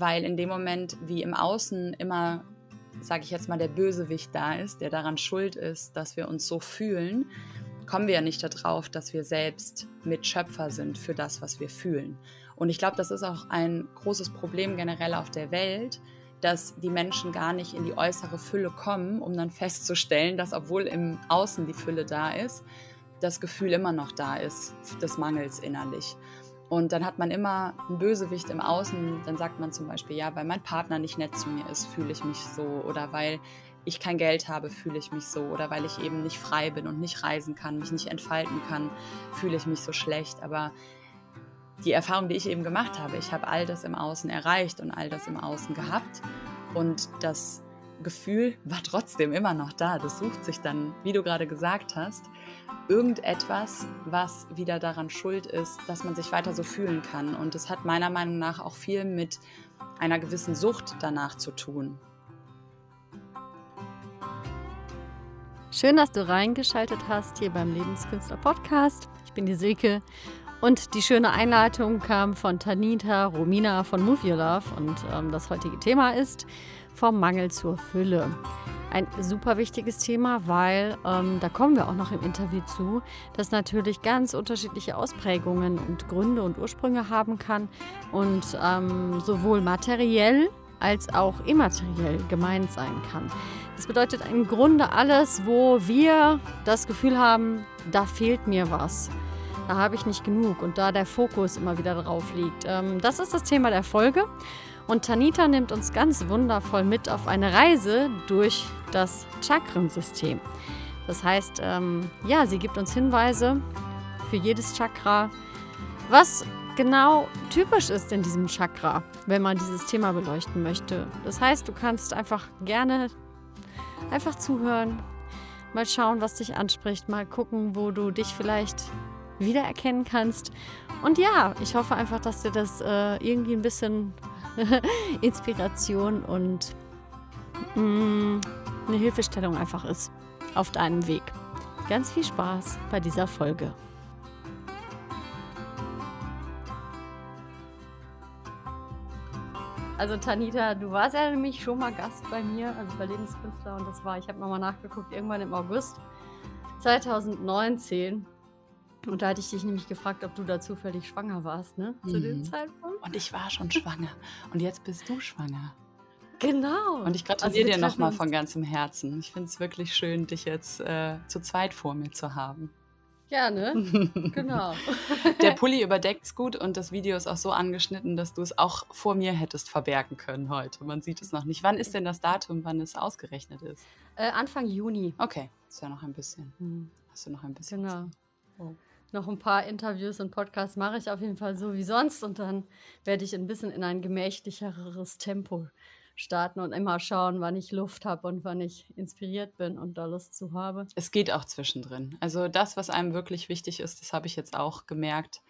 weil in dem Moment, wie im Außen immer, sage ich jetzt mal, der Bösewicht da ist, der daran schuld ist, dass wir uns so fühlen, kommen wir ja nicht darauf, dass wir selbst Mitschöpfer sind für das, was wir fühlen. Und ich glaube, das ist auch ein großes Problem generell auf der Welt, dass die Menschen gar nicht in die äußere Fülle kommen, um dann festzustellen, dass obwohl im Außen die Fülle da ist, das Gefühl immer noch da ist des Mangels innerlich. Und dann hat man immer ein Bösewicht im Außen. Dann sagt man zum Beispiel, ja, weil mein Partner nicht nett zu mir ist, fühle ich mich so. Oder weil ich kein Geld habe, fühle ich mich so. Oder weil ich eben nicht frei bin und nicht reisen kann, mich nicht entfalten kann, fühle ich mich so schlecht. Aber die Erfahrung, die ich eben gemacht habe, ich habe all das im Außen erreicht und all das im Außen gehabt. Und das Gefühl war trotzdem immer noch da. Das sucht sich dann, wie du gerade gesagt hast, irgendetwas, was wieder daran schuld ist, dass man sich weiter so fühlen kann. Und es hat meiner Meinung nach auch viel mit einer gewissen Sucht danach zu tun. Schön, dass du reingeschaltet hast hier beim Lebenskünstler Podcast. Ich bin die Silke und die schöne Einleitung kam von Tanita Romina von Move Your Love und ähm, das heutige Thema ist vom Mangel zur Fülle ein super wichtiges Thema, weil ähm, da kommen wir auch noch im Interview zu, das natürlich ganz unterschiedliche Ausprägungen und Gründe und Ursprünge haben kann und ähm, sowohl materiell als auch immateriell gemeint sein kann. Das bedeutet im Grunde alles, wo wir das Gefühl haben, da fehlt mir was. Da habe ich nicht genug und da der Fokus immer wieder drauf liegt. Ähm, das ist das Thema der Folge. Und Tanita nimmt uns ganz wundervoll mit auf eine Reise durch das Chakrensystem. Das heißt, ähm, ja, sie gibt uns Hinweise für jedes Chakra, was genau typisch ist in diesem Chakra, wenn man dieses Thema beleuchten möchte. Das heißt, du kannst einfach gerne einfach zuhören, mal schauen, was dich anspricht, mal gucken, wo du dich vielleicht wiedererkennen kannst. Und ja, ich hoffe einfach, dass dir das äh, irgendwie ein bisschen Inspiration und mh, mm, eine Hilfestellung einfach ist auf deinem Weg. Ganz viel Spaß bei dieser Folge. Also Tanita, du warst ja nämlich schon mal Gast bei mir, also bei Lebenskünstler und das war, ich habe nochmal nachgeguckt, irgendwann im August 2019. Und da hatte ich dich nämlich gefragt, ob du da zufällig schwanger warst, ne? Zu mhm. dem Zeitpunkt. Und ich war schon schwanger. Und jetzt bist du schwanger. Genau. Und ich gratuliere also dir nochmal von ganzem Herzen. Ich finde es wirklich schön, dich jetzt äh, zu zweit vor mir zu haben. Gerne. genau. Der Pulli überdeckt es gut und das Video ist auch so angeschnitten, dass du es auch vor mir hättest verbergen können heute. Man sieht es noch nicht. Wann ist denn das Datum, wann es ausgerechnet ist? Äh, Anfang Juni. Okay, ist ja noch ein bisschen. Hm. Hast du noch ein bisschen? Genau. Oh noch ein paar Interviews und Podcasts mache ich auf jeden Fall so wie sonst und dann werde ich ein bisschen in ein gemächlicheres Tempo starten und immer schauen, wann ich Luft habe und wann ich inspiriert bin und da Lust zu habe. Es geht auch zwischendrin. Also das, was einem wirklich wichtig ist, das habe ich jetzt auch gemerkt,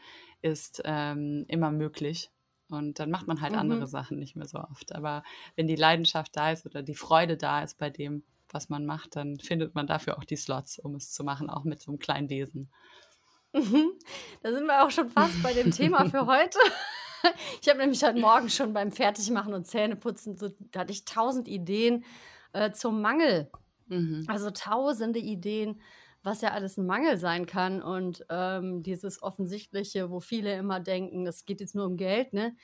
ist ähm, immer möglich. Und dann macht man halt mhm. andere Sachen nicht mehr so oft. Aber wenn die Leidenschaft da ist oder die Freude da ist bei dem, was man macht, dann findet man dafür auch die Slots, um es zu machen, auch mit so einem kleinen Wesen. Mhm. Da sind wir auch schon fast bei dem Thema für heute. Ich habe nämlich heute Morgen schon beim Fertigmachen und Zähneputzen, so, da hatte ich tausend Ideen äh, zum Mangel. Mhm. Also tausende Ideen, was ja alles ein Mangel sein kann. Und ähm, dieses Offensichtliche, wo viele immer denken, es geht jetzt nur um Geld, ne?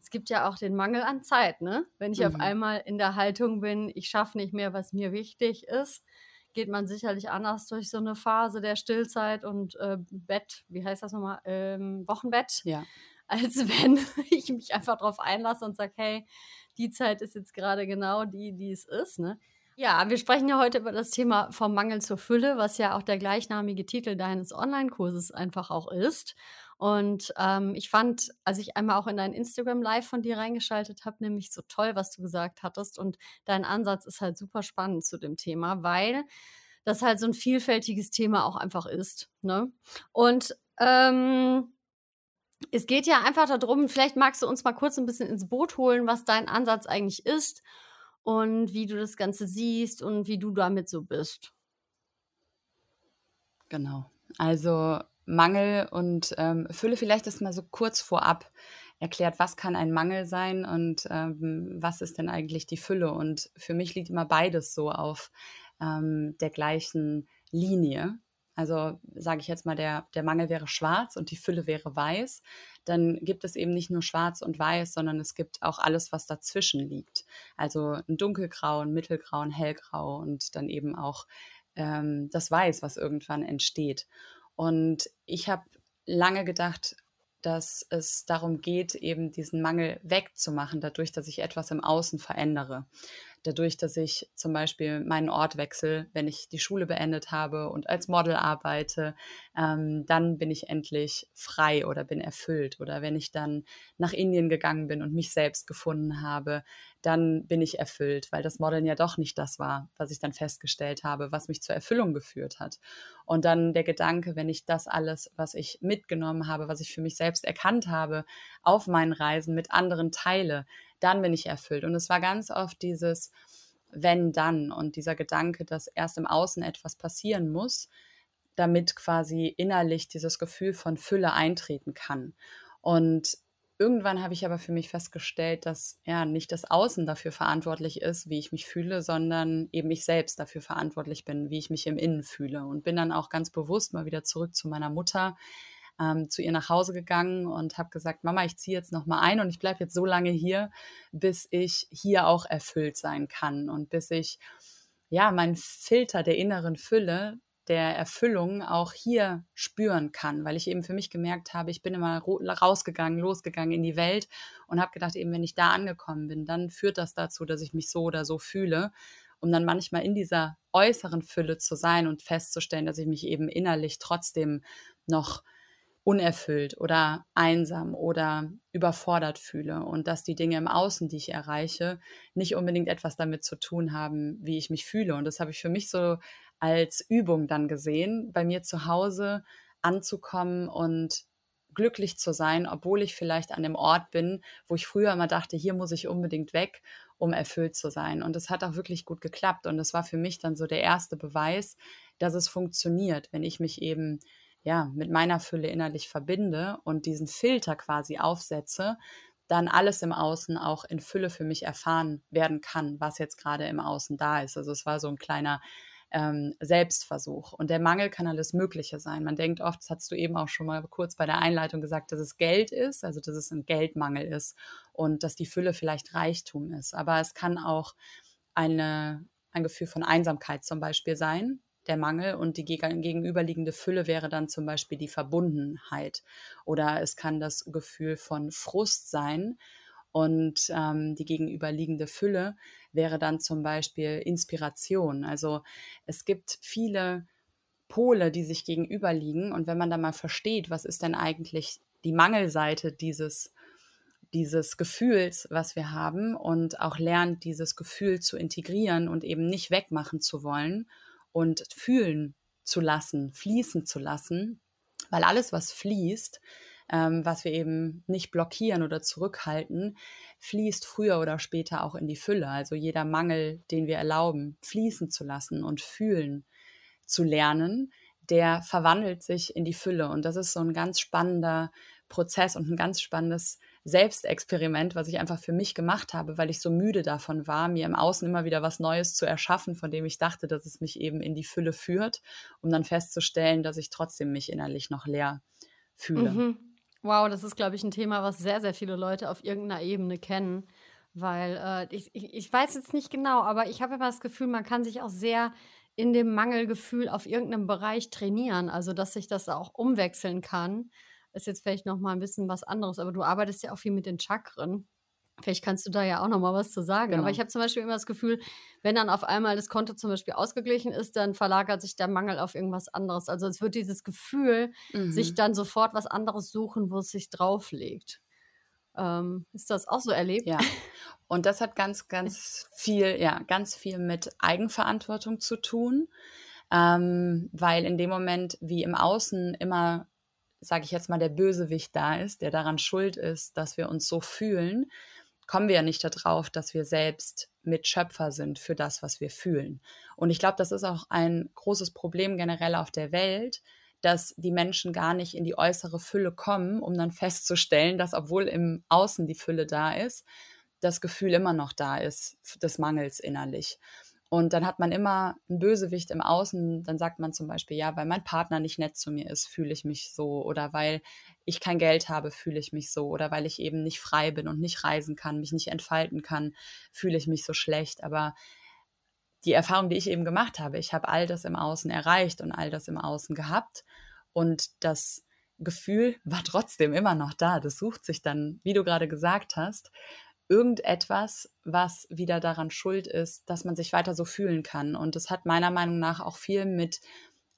Es gibt ja auch den Mangel an Zeit, ne? Wenn ich mhm. auf einmal in der Haltung bin, ich schaffe nicht mehr, was mir wichtig ist, geht man sicherlich anders durch so eine Phase der Stillzeit und äh, Bett, wie heißt das nochmal, ähm, Wochenbett, ja. als wenn ich mich einfach darauf einlasse und sage, hey, die Zeit ist jetzt gerade genau die, die es ist. Ne? Ja, wir sprechen ja heute über das Thema vom Mangel zur Fülle, was ja auch der gleichnamige Titel deines Online-Kurses einfach auch ist. Und ähm, ich fand, als ich einmal auch in dein Instagram Live von dir reingeschaltet habe, nämlich so toll, was du gesagt hattest. Und dein Ansatz ist halt super spannend zu dem Thema, weil das halt so ein vielfältiges Thema auch einfach ist. Ne? Und ähm, es geht ja einfach darum, vielleicht magst du uns mal kurz ein bisschen ins Boot holen, was dein Ansatz eigentlich ist und wie du das Ganze siehst und wie du damit so bist. Genau. Also Mangel und ähm, Fülle vielleicht das mal so kurz vorab erklärt, was kann ein Mangel sein und ähm, was ist denn eigentlich die Fülle. Und für mich liegt immer beides so auf ähm, der gleichen Linie. Also sage ich jetzt mal, der, der Mangel wäre schwarz und die Fülle wäre weiß, dann gibt es eben nicht nur schwarz und weiß, sondern es gibt auch alles, was dazwischen liegt. Also ein dunkelgrau, ein mittelgrau, ein hellgrau und dann eben auch ähm, das Weiß, was irgendwann entsteht. Und ich habe lange gedacht, dass es darum geht, eben diesen Mangel wegzumachen, dadurch, dass ich etwas im Außen verändere dadurch, dass ich zum Beispiel meinen Ort wechsle, wenn ich die Schule beendet habe und als Model arbeite, ähm, dann bin ich endlich frei oder bin erfüllt. Oder wenn ich dann nach Indien gegangen bin und mich selbst gefunden habe, dann bin ich erfüllt, weil das Modeln ja doch nicht das war, was ich dann festgestellt habe, was mich zur Erfüllung geführt hat. Und dann der Gedanke, wenn ich das alles, was ich mitgenommen habe, was ich für mich selbst erkannt habe, auf meinen Reisen mit anderen teile, dann bin ich erfüllt. Und es war ganz oft dieses wenn dann und dieser Gedanke, dass erst im Außen etwas passieren muss, damit quasi innerlich dieses Gefühl von Fülle eintreten kann. Und irgendwann habe ich aber für mich festgestellt, dass ja nicht das Außen dafür verantwortlich ist, wie ich mich fühle, sondern eben ich selbst dafür verantwortlich bin, wie ich mich im Innen fühle. Und bin dann auch ganz bewusst mal wieder zurück zu meiner Mutter, ähm, zu ihr nach Hause gegangen und habe gesagt, Mama, ich ziehe jetzt noch mal ein und ich bleibe jetzt so lange hier, bis ich hier auch erfüllt sein kann und bis ich ja meinen Filter der inneren Fülle der Erfüllung auch hier spüren kann, weil ich eben für mich gemerkt habe, ich bin immer rausgegangen, losgegangen in die Welt und habe gedacht, eben wenn ich da angekommen bin, dann führt das dazu, dass ich mich so oder so fühle, um dann manchmal in dieser äußeren Fülle zu sein und festzustellen, dass ich mich eben innerlich trotzdem noch unerfüllt oder einsam oder überfordert fühle und dass die Dinge im Außen, die ich erreiche, nicht unbedingt etwas damit zu tun haben, wie ich mich fühle. Und das habe ich für mich so als Übung dann gesehen, bei mir zu Hause anzukommen und glücklich zu sein, obwohl ich vielleicht an dem Ort bin, wo ich früher immer dachte, hier muss ich unbedingt weg, um erfüllt zu sein. Und es hat auch wirklich gut geklappt. Und das war für mich dann so der erste Beweis, dass es funktioniert, wenn ich mich eben ja, mit meiner Fülle innerlich verbinde und diesen Filter quasi aufsetze, dann alles im Außen auch in Fülle für mich erfahren werden kann, was jetzt gerade im Außen da ist. Also es war so ein kleiner ähm, Selbstversuch. Und der Mangel kann alles Mögliche sein. Man denkt oft, das hast du eben auch schon mal kurz bei der Einleitung gesagt, dass es Geld ist, also dass es ein Geldmangel ist und dass die Fülle vielleicht Reichtum ist. Aber es kann auch eine, ein Gefühl von Einsamkeit zum Beispiel sein, der Mangel und die gegenüberliegende Fülle wäre dann zum Beispiel die Verbundenheit. Oder es kann das Gefühl von Frust sein und ähm, die gegenüberliegende Fülle wäre dann zum Beispiel Inspiration. Also es gibt viele Pole, die sich gegenüberliegen und wenn man dann mal versteht, was ist denn eigentlich die Mangelseite dieses dieses Gefühls, was wir haben und auch lernt, dieses Gefühl zu integrieren und eben nicht wegmachen zu wollen und fühlen zu lassen, fließen zu lassen, weil alles, was fließt, ähm, was wir eben nicht blockieren oder zurückhalten, fließt früher oder später auch in die Fülle. Also jeder Mangel, den wir erlauben, fließen zu lassen und fühlen zu lernen, der verwandelt sich in die Fülle. Und das ist so ein ganz spannender Prozess und ein ganz spannendes Selbstexperiment, was ich einfach für mich gemacht habe, weil ich so müde davon war, mir im Außen immer wieder was Neues zu erschaffen, von dem ich dachte, dass es mich eben in die Fülle führt, um dann festzustellen, dass ich trotzdem mich innerlich noch leer fühle. Mhm. Wow, das ist, glaube ich, ein Thema, was sehr, sehr viele Leute auf irgendeiner Ebene kennen. Weil äh, ich, ich, ich weiß jetzt nicht genau, aber ich habe immer das Gefühl, man kann sich auch sehr in dem Mangelgefühl auf irgendeinem Bereich trainieren. Also, dass sich das auch umwechseln kann ist jetzt vielleicht noch mal ein bisschen was anderes, aber du arbeitest ja auch viel mit den Chakren. Vielleicht kannst du da ja auch noch mal was zu sagen. Genau. Aber ich habe zum Beispiel immer das Gefühl, wenn dann auf einmal das Konto zum Beispiel ausgeglichen ist, dann verlagert sich der Mangel auf irgendwas anderes. Also es wird dieses Gefühl, mhm. sich dann sofort was anderes suchen, wo es sich drauflegt. Ähm, ist das auch so erlebt? Ja. Und das hat ganz, ganz viel, ja, ganz viel mit Eigenverantwortung zu tun. Ähm, weil in dem Moment, wie im Außen immer sage ich jetzt mal, der Bösewicht da ist, der daran schuld ist, dass wir uns so fühlen, kommen wir ja nicht darauf, dass wir selbst Mitschöpfer sind für das, was wir fühlen. Und ich glaube, das ist auch ein großes Problem generell auf der Welt, dass die Menschen gar nicht in die äußere Fülle kommen, um dann festzustellen, dass obwohl im Außen die Fülle da ist, das Gefühl immer noch da ist des Mangels innerlich. Und dann hat man immer einen Bösewicht im Außen. Dann sagt man zum Beispiel, ja, weil mein Partner nicht nett zu mir ist, fühle ich mich so. Oder weil ich kein Geld habe, fühle ich mich so. Oder weil ich eben nicht frei bin und nicht reisen kann, mich nicht entfalten kann, fühle ich mich so schlecht. Aber die Erfahrung, die ich eben gemacht habe, ich habe all das im Außen erreicht und all das im Außen gehabt. Und das Gefühl war trotzdem immer noch da. Das sucht sich dann, wie du gerade gesagt hast, irgendetwas, was wieder daran schuld ist, dass man sich weiter so fühlen kann. Und das hat meiner Meinung nach auch viel mit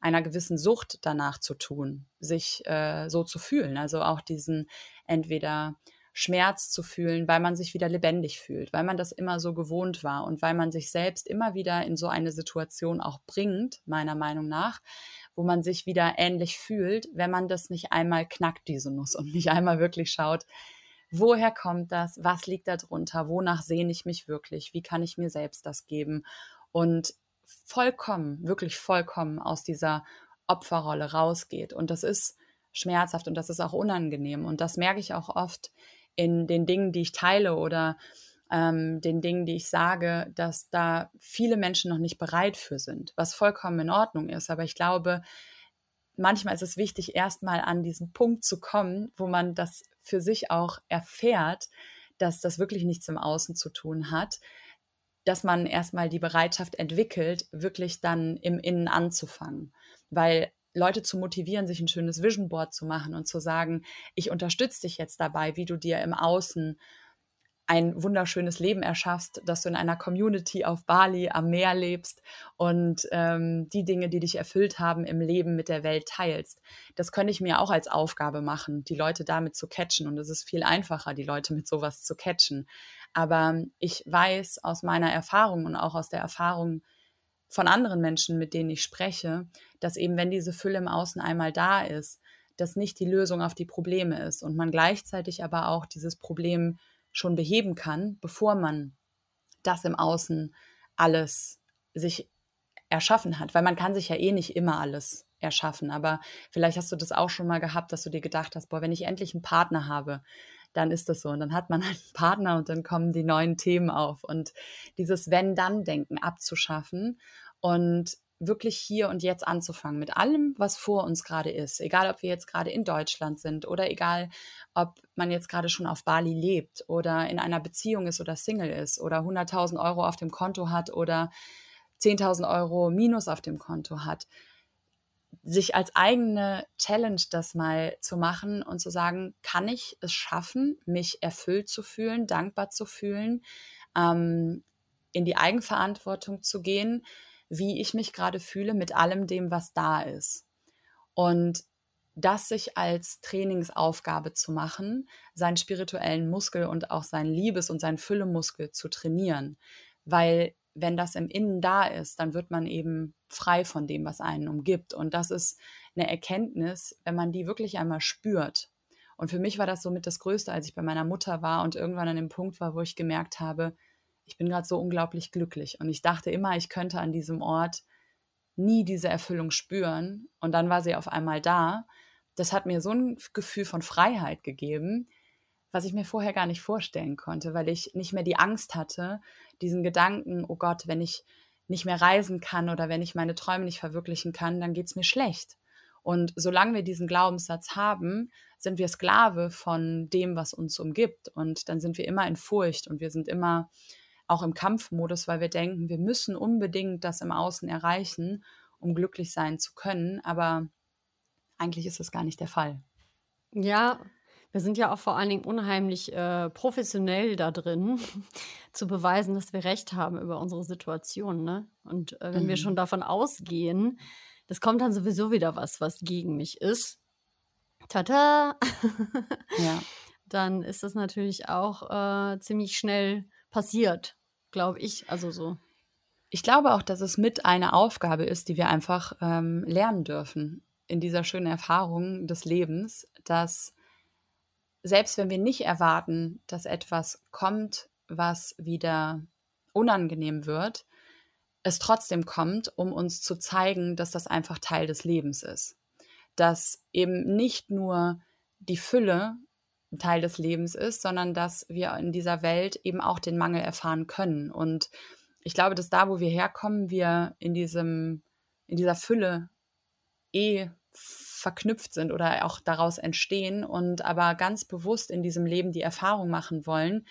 einer gewissen Sucht danach zu tun, sich äh, so zu fühlen. Also auch diesen entweder Schmerz zu fühlen, weil man sich wieder lebendig fühlt, weil man das immer so gewohnt war und weil man sich selbst immer wieder in so eine Situation auch bringt, meiner Meinung nach, wo man sich wieder ähnlich fühlt, wenn man das nicht einmal knackt, diese Nuss, und nicht einmal wirklich schaut, woher kommt das, was liegt darunter, wonach sehne ich mich wirklich, wie kann ich mir selbst das geben und vollkommen, wirklich vollkommen aus dieser Opferrolle rausgeht. Und das ist schmerzhaft und das ist auch unangenehm. Und das merke ich auch oft in den Dingen, die ich teile oder ähm, den Dingen, die ich sage, dass da viele Menschen noch nicht bereit für sind, was vollkommen in Ordnung ist. Aber ich glaube, manchmal ist es wichtig, erstmal an diesen Punkt zu kommen, wo man das für sich auch erfährt, dass das wirklich nichts im Außen zu tun hat, dass man erstmal die Bereitschaft entwickelt, wirklich dann im Innen anzufangen. Weil Leute zu motivieren, sich ein schönes Vision Board zu machen und zu sagen, ich unterstütze dich jetzt dabei, wie du dir im Außen ein wunderschönes Leben erschaffst, dass du in einer Community auf Bali am Meer lebst und ähm, die Dinge, die dich erfüllt haben im Leben mit der Welt teilst. Das könnte ich mir auch als Aufgabe machen, die Leute damit zu catchen. Und es ist viel einfacher, die Leute mit sowas zu catchen. Aber ich weiß aus meiner Erfahrung und auch aus der Erfahrung von anderen Menschen, mit denen ich spreche, dass eben, wenn diese Fülle im Außen einmal da ist, das nicht die Lösung auf die Probleme ist und man gleichzeitig aber auch dieses Problem schon beheben kann, bevor man das im Außen alles sich erschaffen hat. Weil man kann sich ja eh nicht immer alles erschaffen. Aber vielleicht hast du das auch schon mal gehabt, dass du dir gedacht hast, boah, wenn ich endlich einen Partner habe, dann ist das so. Und dann hat man einen Partner und dann kommen die neuen Themen auf. Und dieses Wenn-Dann-Denken abzuschaffen und wirklich hier und jetzt anzufangen mit allem, was vor uns gerade ist. Egal, ob wir jetzt gerade in Deutschland sind oder egal, ob man jetzt gerade schon auf Bali lebt oder in einer Beziehung ist oder Single ist oder 100.000 Euro auf dem Konto hat oder 10.000 Euro Minus auf dem Konto hat. Sich als eigene Challenge das mal zu machen und zu sagen, kann ich es schaffen, mich erfüllt zu fühlen, dankbar zu fühlen, ähm, in die Eigenverantwortung zu gehen, wie ich mich gerade fühle mit allem dem, was da ist. Und das sich als Trainingsaufgabe zu machen, seinen spirituellen Muskel und auch seinen Liebes- und seinen Füllemuskel zu trainieren. Weil wenn das im Innen da ist, dann wird man eben frei von dem, was einen umgibt. Und das ist eine Erkenntnis, wenn man die wirklich einmal spürt. Und für mich war das somit das Größte, als ich bei meiner Mutter war und irgendwann an dem Punkt war, wo ich gemerkt habe, ich bin gerade so unglaublich glücklich. Und ich dachte immer, ich könnte an diesem Ort nie diese Erfüllung spüren. Und dann war sie auf einmal da. Das hat mir so ein Gefühl von Freiheit gegeben, was ich mir vorher gar nicht vorstellen konnte, weil ich nicht mehr die Angst hatte, diesen Gedanken, oh Gott, wenn ich nicht mehr reisen kann oder wenn ich meine Träume nicht verwirklichen kann, dann geht es mir schlecht. Und solange wir diesen Glaubenssatz haben, sind wir Sklave von dem, was uns umgibt. Und dann sind wir immer in Furcht und wir sind immer auch im Kampfmodus, weil wir denken, wir müssen unbedingt das im Außen erreichen, um glücklich sein zu können. Aber eigentlich ist das gar nicht der Fall. Ja, wir sind ja auch vor allen Dingen unheimlich äh, professionell da drin, zu beweisen, dass wir recht haben über unsere Situation. Ne? Und äh, wenn mhm. wir schon davon ausgehen, das kommt dann sowieso wieder was, was gegen mich ist. Tada! ja. Dann ist das natürlich auch äh, ziemlich schnell passiert, glaube ich. Also so. Ich glaube auch, dass es mit eine Aufgabe ist, die wir einfach ähm, lernen dürfen in dieser schönen Erfahrung des Lebens, dass selbst wenn wir nicht erwarten, dass etwas kommt, was wieder unangenehm wird, es trotzdem kommt, um uns zu zeigen, dass das einfach Teil des Lebens ist. dass eben nicht nur die Fülle Teil des Lebens ist, sondern dass wir in dieser Welt eben auch den Mangel erfahren können. Und ich glaube, dass da, wo wir herkommen, wir in diesem, in dieser Fülle eh verknüpft sind oder auch daraus entstehen und aber ganz bewusst in diesem Leben die Erfahrung machen wollen,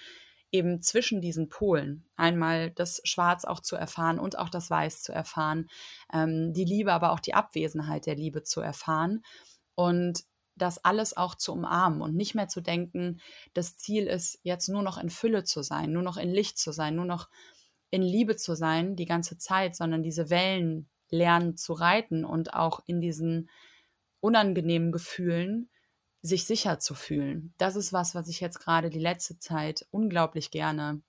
eben zwischen diesen Polen einmal das Schwarz auch zu erfahren und auch das Weiß zu erfahren, ähm, die Liebe, aber auch die Abwesenheit der Liebe zu erfahren und das alles auch zu umarmen und nicht mehr zu denken, das Ziel ist jetzt nur noch in Fülle zu sein, nur noch in Licht zu sein, nur noch in Liebe zu sein die ganze Zeit, sondern diese Wellen lernen zu reiten und auch in diesen unangenehmen Gefühlen sich sicher zu fühlen. Das ist was, was ich jetzt gerade die letzte Zeit unglaublich gerne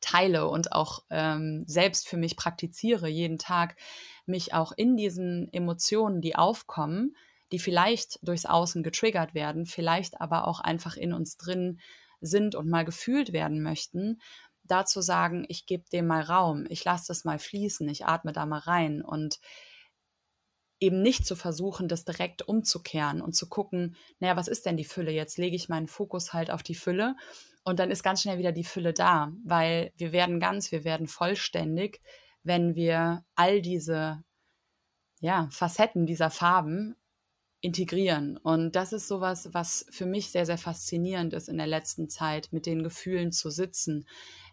teile und auch ähm, selbst für mich praktiziere, jeden Tag mich auch in diesen Emotionen, die aufkommen, die vielleicht durchs Außen getriggert werden, vielleicht aber auch einfach in uns drin sind und mal gefühlt werden möchten, dazu sagen, ich gebe dem mal Raum, ich lasse das mal fließen, ich atme da mal rein und eben nicht zu versuchen, das direkt umzukehren und zu gucken, naja, was ist denn die Fülle? Jetzt lege ich meinen Fokus halt auf die Fülle und dann ist ganz schnell wieder die Fülle da, weil wir werden ganz, wir werden vollständig, wenn wir all diese ja, Facetten dieser Farben integrieren. Und das ist sowas, was für mich sehr, sehr faszinierend ist in der letzten Zeit, mit den Gefühlen zu sitzen,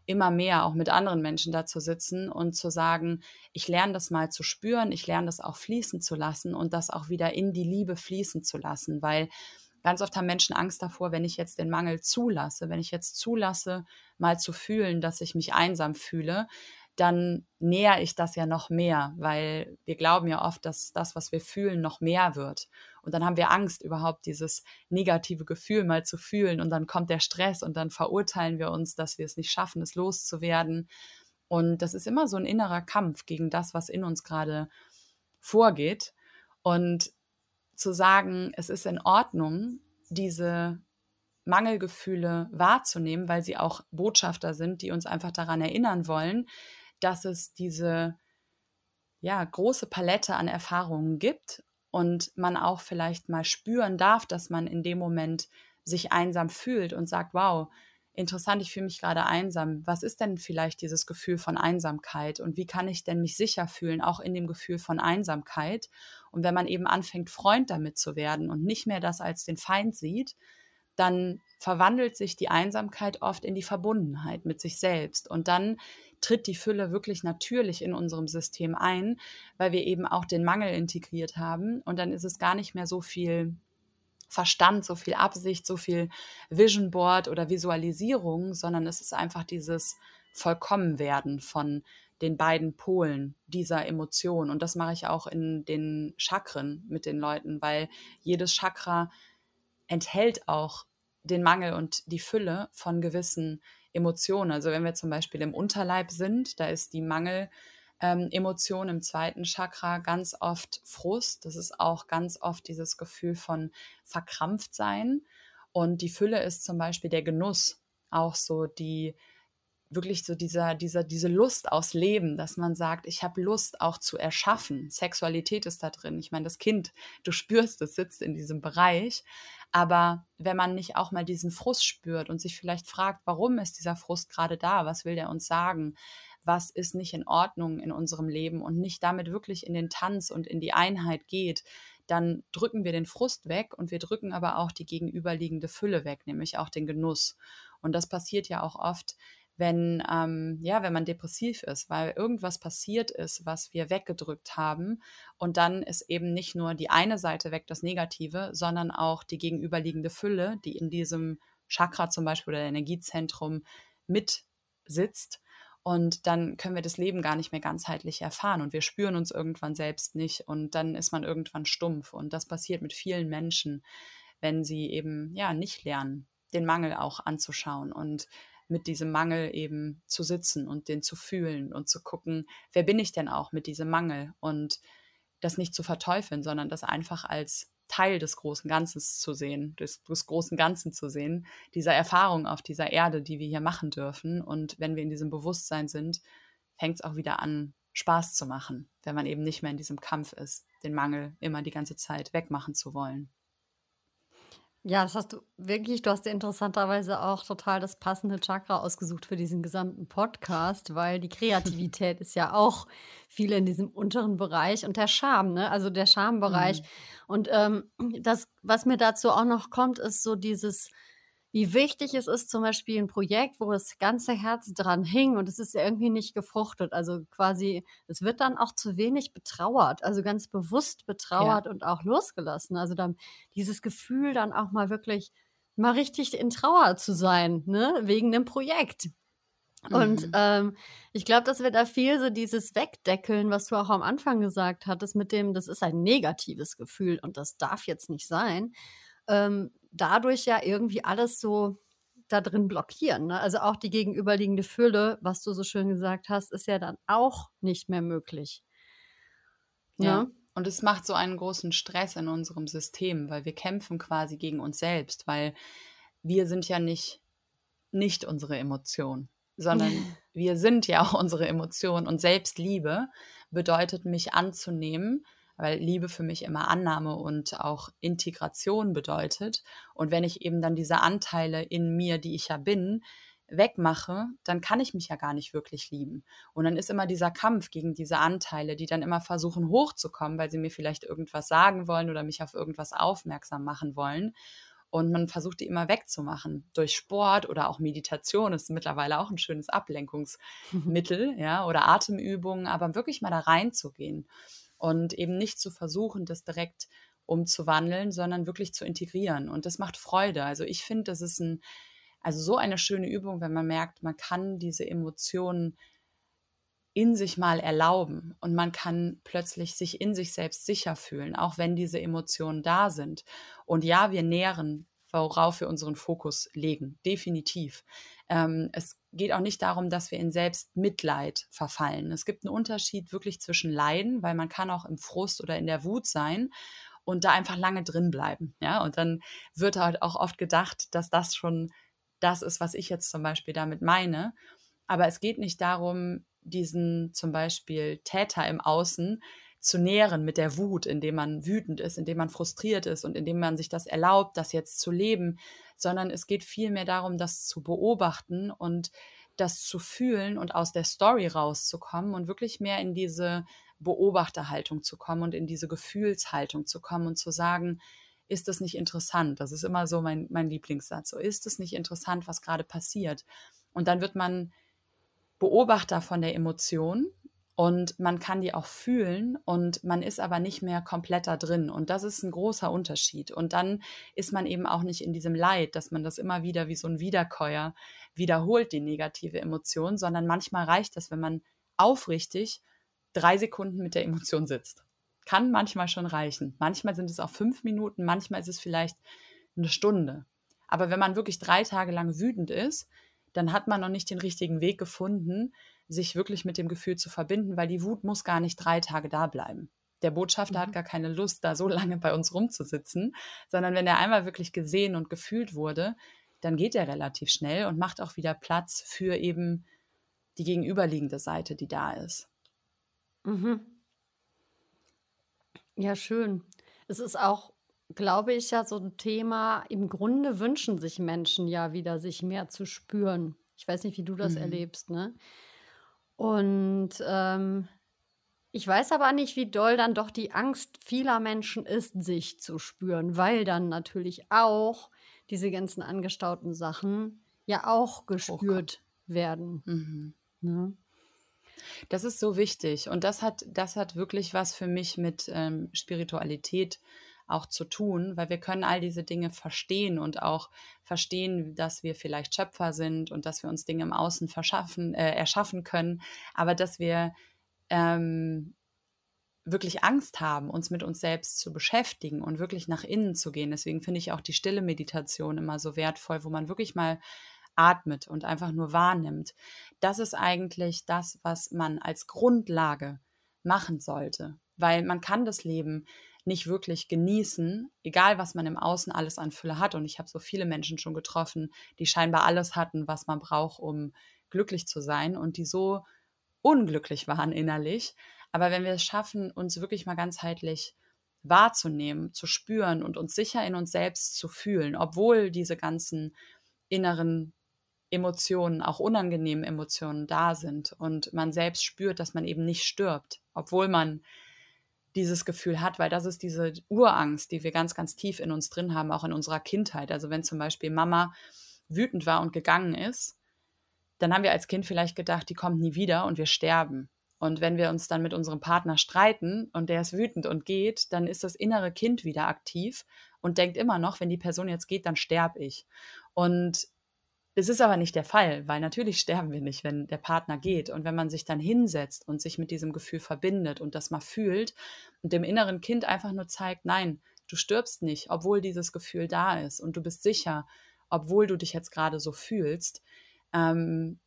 immer mehr auch mit anderen Menschen da zu sitzen und zu sagen, ich lerne das mal zu spüren, ich lerne das auch fließen zu lassen und das auch wieder in die Liebe fließen zu lassen, weil ganz oft haben Menschen Angst davor, wenn ich jetzt den Mangel zulasse, wenn ich jetzt zulasse, mal zu fühlen, dass ich mich einsam fühle, dann näher ich das ja noch mehr, weil wir glauben ja oft, dass das, was wir fühlen, noch mehr wird. Und dann haben wir Angst, überhaupt dieses negative Gefühl mal zu fühlen. Und dann kommt der Stress und dann verurteilen wir uns, dass wir es nicht schaffen, es loszuwerden. Und das ist immer so ein innerer Kampf gegen das, was in uns gerade vorgeht. Und zu sagen, es ist in Ordnung, diese Mangelgefühle wahrzunehmen, weil sie auch Botschafter sind, die uns einfach daran erinnern wollen, dass es diese ja, große Palette an Erfahrungen gibt und man auch vielleicht mal spüren darf, dass man in dem Moment sich einsam fühlt und sagt, wow, interessant, ich fühle mich gerade einsam. Was ist denn vielleicht dieses Gefühl von Einsamkeit und wie kann ich denn mich sicher fühlen, auch in dem Gefühl von Einsamkeit? Und wenn man eben anfängt, Freund damit zu werden und nicht mehr das als den Feind sieht, dann verwandelt sich die Einsamkeit oft in die Verbundenheit mit sich selbst. Und dann tritt die Fülle wirklich natürlich in unserem System ein, weil wir eben auch den Mangel integriert haben. Und dann ist es gar nicht mehr so viel Verstand, so viel Absicht, so viel Vision Board oder Visualisierung, sondern es ist einfach dieses Vollkommenwerden von den beiden Polen dieser Emotion. Und das mache ich auch in den Chakren mit den Leuten, weil jedes Chakra enthält auch den Mangel und die Fülle von gewissen Emotionen. Also wenn wir zum Beispiel im Unterleib sind, da ist die Mangel ähm, Emotion im zweiten Chakra ganz oft Frust. Das ist auch ganz oft dieses Gefühl von verkrampft sein. Und die Fülle ist zum Beispiel der Genuss, auch so die wirklich so dieser, dieser, diese Lust aufs Leben, dass man sagt, ich habe Lust auch zu erschaffen. Sexualität ist da drin. Ich meine, das Kind, du spürst es, sitzt in diesem Bereich. Aber wenn man nicht auch mal diesen Frust spürt und sich vielleicht fragt, warum ist dieser Frust gerade da? Was will der uns sagen? Was ist nicht in Ordnung in unserem Leben und nicht damit wirklich in den Tanz und in die Einheit geht, dann drücken wir den Frust weg und wir drücken aber auch die gegenüberliegende Fülle weg, nämlich auch den Genuss. Und das passiert ja auch oft, wenn, ähm, ja, wenn man depressiv ist, weil irgendwas passiert ist, was wir weggedrückt haben. Und dann ist eben nicht nur die eine Seite weg, das Negative, sondern auch die gegenüberliegende Fülle, die in diesem Chakra zum Beispiel oder Energiezentrum mit sitzt. Und dann können wir das Leben gar nicht mehr ganzheitlich erfahren und wir spüren uns irgendwann selbst nicht und dann ist man irgendwann stumpf. Und das passiert mit vielen Menschen, wenn sie eben ja nicht lernen, den Mangel auch anzuschauen und mit diesem Mangel eben zu sitzen und den zu fühlen und zu gucken, wer bin ich denn auch mit diesem Mangel und das nicht zu verteufeln, sondern das einfach als Teil des großen Ganzen zu sehen, des, des, großen Ganzen zu sehen, dieser Erfahrung auf dieser Erde, die wir hier machen dürfen. Und wenn wir in diesem Bewusstsein sind, fängt es auch wieder an, Spaß zu machen, wenn man eben nicht mehr in diesem Kampf ist, den Mangel immer die ganze Zeit wegmachen zu wollen. Ja, das hast du wirklich, du hast dir interessanterweise auch total das passende Chakra ausgesucht für diesen gesamten Podcast, weil die Kreativität ist ja auch viel in diesem unteren Bereich und der Charme, ne? Also der Charmebereich. Mhm. Und ähm, das, was mir dazu auch noch kommt, ist so dieses, wie wichtig es ist, zum Beispiel ein Projekt, wo das ganze Herz dran hing und es ist irgendwie nicht gefruchtet. Also quasi, es wird dann auch zu wenig betrauert, also ganz bewusst betrauert ja. und auch losgelassen. Also dann dieses Gefühl, dann auch mal wirklich mal richtig in Trauer zu sein, ne, wegen dem Projekt. Und mhm. ähm, ich glaube, dass wir da viel so dieses Wegdeckeln, was du auch am Anfang gesagt hattest, mit dem, das ist ein negatives Gefühl und das darf jetzt nicht sein ähm, dadurch ja irgendwie alles so da drin blockieren. Ne? Also auch die gegenüberliegende Fülle, was du so schön gesagt hast, ist ja dann auch nicht mehr möglich. Ne? Ja. Und es macht so einen großen Stress in unserem System, weil wir kämpfen quasi gegen uns selbst, weil wir sind ja nicht, nicht unsere Emotion, sondern wir sind ja auch unsere Emotion. Und Selbstliebe bedeutet, mich anzunehmen, weil Liebe für mich immer Annahme und auch Integration bedeutet. Und wenn ich eben dann diese Anteile in mir, die ich ja bin, wegmache, dann kann ich mich ja gar nicht wirklich lieben. Und dann ist immer dieser Kampf gegen diese Anteile, die dann immer versuchen hochzukommen, weil sie mir vielleicht irgendwas sagen wollen oder mich auf irgendwas aufmerksam machen wollen. Und man versucht die immer wegzumachen. Durch Sport oder auch Meditation ist mittlerweile auch ein schönes Ablenkungsmittel, ja, oder Atemübungen, aber wirklich mal da reinzugehen und eben nicht zu versuchen, das direkt umzuwandeln, sondern wirklich zu integrieren. Und das macht Freude. Also ich finde, das ist ein, also so eine schöne Übung, wenn man merkt, man kann diese Emotionen in sich mal erlauben und man kann plötzlich sich in sich selbst sicher fühlen, auch wenn diese Emotionen da sind. Und ja, wir nähren, worauf wir unseren Fokus legen, definitiv. Ähm, es geht auch nicht darum, dass wir in Selbstmitleid verfallen. Es gibt einen Unterschied wirklich zwischen Leiden, weil man kann auch im Frust oder in der Wut sein und da einfach lange drin bleiben. Ja, und dann wird halt auch oft gedacht, dass das schon das ist, was ich jetzt zum Beispiel damit meine. Aber es geht nicht darum, diesen zum Beispiel Täter im Außen zu nähren mit der Wut, indem man wütend ist, indem man frustriert ist und indem man sich das erlaubt, das jetzt zu leben, sondern es geht vielmehr darum, das zu beobachten und das zu fühlen und aus der Story rauszukommen und wirklich mehr in diese Beobachterhaltung zu kommen und in diese Gefühlshaltung zu kommen und zu sagen, ist das nicht interessant? Das ist immer so mein, mein Lieblingssatz. So, ist es nicht interessant, was gerade passiert? Und dann wird man Beobachter von der Emotion und man kann die auch fühlen und man ist aber nicht mehr komplett da drin. Und das ist ein großer Unterschied. Und dann ist man eben auch nicht in diesem Leid, dass man das immer wieder wie so ein Wiederkäuer wiederholt, die negative Emotion, sondern manchmal reicht das, wenn man aufrichtig drei Sekunden mit der Emotion sitzt. Kann manchmal schon reichen. Manchmal sind es auch fünf Minuten, manchmal ist es vielleicht eine Stunde. Aber wenn man wirklich drei Tage lang wütend ist, dann hat man noch nicht den richtigen Weg gefunden, sich wirklich mit dem Gefühl zu verbinden, weil die Wut muss gar nicht drei Tage da bleiben. Der Botschafter mhm. hat gar keine Lust, da so lange bei uns rumzusitzen, sondern wenn er einmal wirklich gesehen und gefühlt wurde, dann geht er relativ schnell und macht auch wieder Platz für eben die gegenüberliegende Seite, die da ist. Mhm. Ja, schön. Es ist auch, glaube ich, ja so ein Thema, im Grunde wünschen sich Menschen ja wieder, sich mehr zu spüren. Ich weiß nicht, wie du das mhm. erlebst, ne? Und ähm, ich weiß aber nicht, wie doll dann doch die Angst vieler Menschen ist, sich zu spüren, weil dann natürlich auch diese ganzen angestauten Sachen ja auch gespürt oh werden. Mhm. Ne? Das ist so wichtig und das hat, das hat wirklich was für mich mit ähm, Spiritualität auch zu tun, weil wir können all diese Dinge verstehen und auch verstehen, dass wir vielleicht Schöpfer sind und dass wir uns Dinge im Außen verschaffen, äh, erschaffen können, aber dass wir ähm, wirklich Angst haben, uns mit uns selbst zu beschäftigen und wirklich nach innen zu gehen. Deswegen finde ich auch die stille Meditation immer so wertvoll, wo man wirklich mal atmet und einfach nur wahrnimmt. Das ist eigentlich das, was man als Grundlage machen sollte, weil man kann das Leben nicht wirklich genießen, egal was man im Außen alles an Fülle hat. Und ich habe so viele Menschen schon getroffen, die scheinbar alles hatten, was man braucht, um glücklich zu sein und die so unglücklich waren innerlich. Aber wenn wir es schaffen, uns wirklich mal ganzheitlich wahrzunehmen, zu spüren und uns sicher in uns selbst zu fühlen, obwohl diese ganzen inneren Emotionen, auch unangenehmen Emotionen da sind und man selbst spürt, dass man eben nicht stirbt, obwohl man dieses Gefühl hat, weil das ist diese Urangst, die wir ganz, ganz tief in uns drin haben, auch in unserer Kindheit. Also wenn zum Beispiel Mama wütend war und gegangen ist, dann haben wir als Kind vielleicht gedacht, die kommt nie wieder und wir sterben. Und wenn wir uns dann mit unserem Partner streiten und der ist wütend und geht, dann ist das innere Kind wieder aktiv und denkt immer noch, wenn die Person jetzt geht, dann sterbe ich. Und es ist aber nicht der Fall, weil natürlich sterben wir nicht, wenn der Partner geht. Und wenn man sich dann hinsetzt und sich mit diesem Gefühl verbindet und das mal fühlt und dem inneren Kind einfach nur zeigt, nein, du stirbst nicht, obwohl dieses Gefühl da ist und du bist sicher, obwohl du dich jetzt gerade so fühlst, ähm,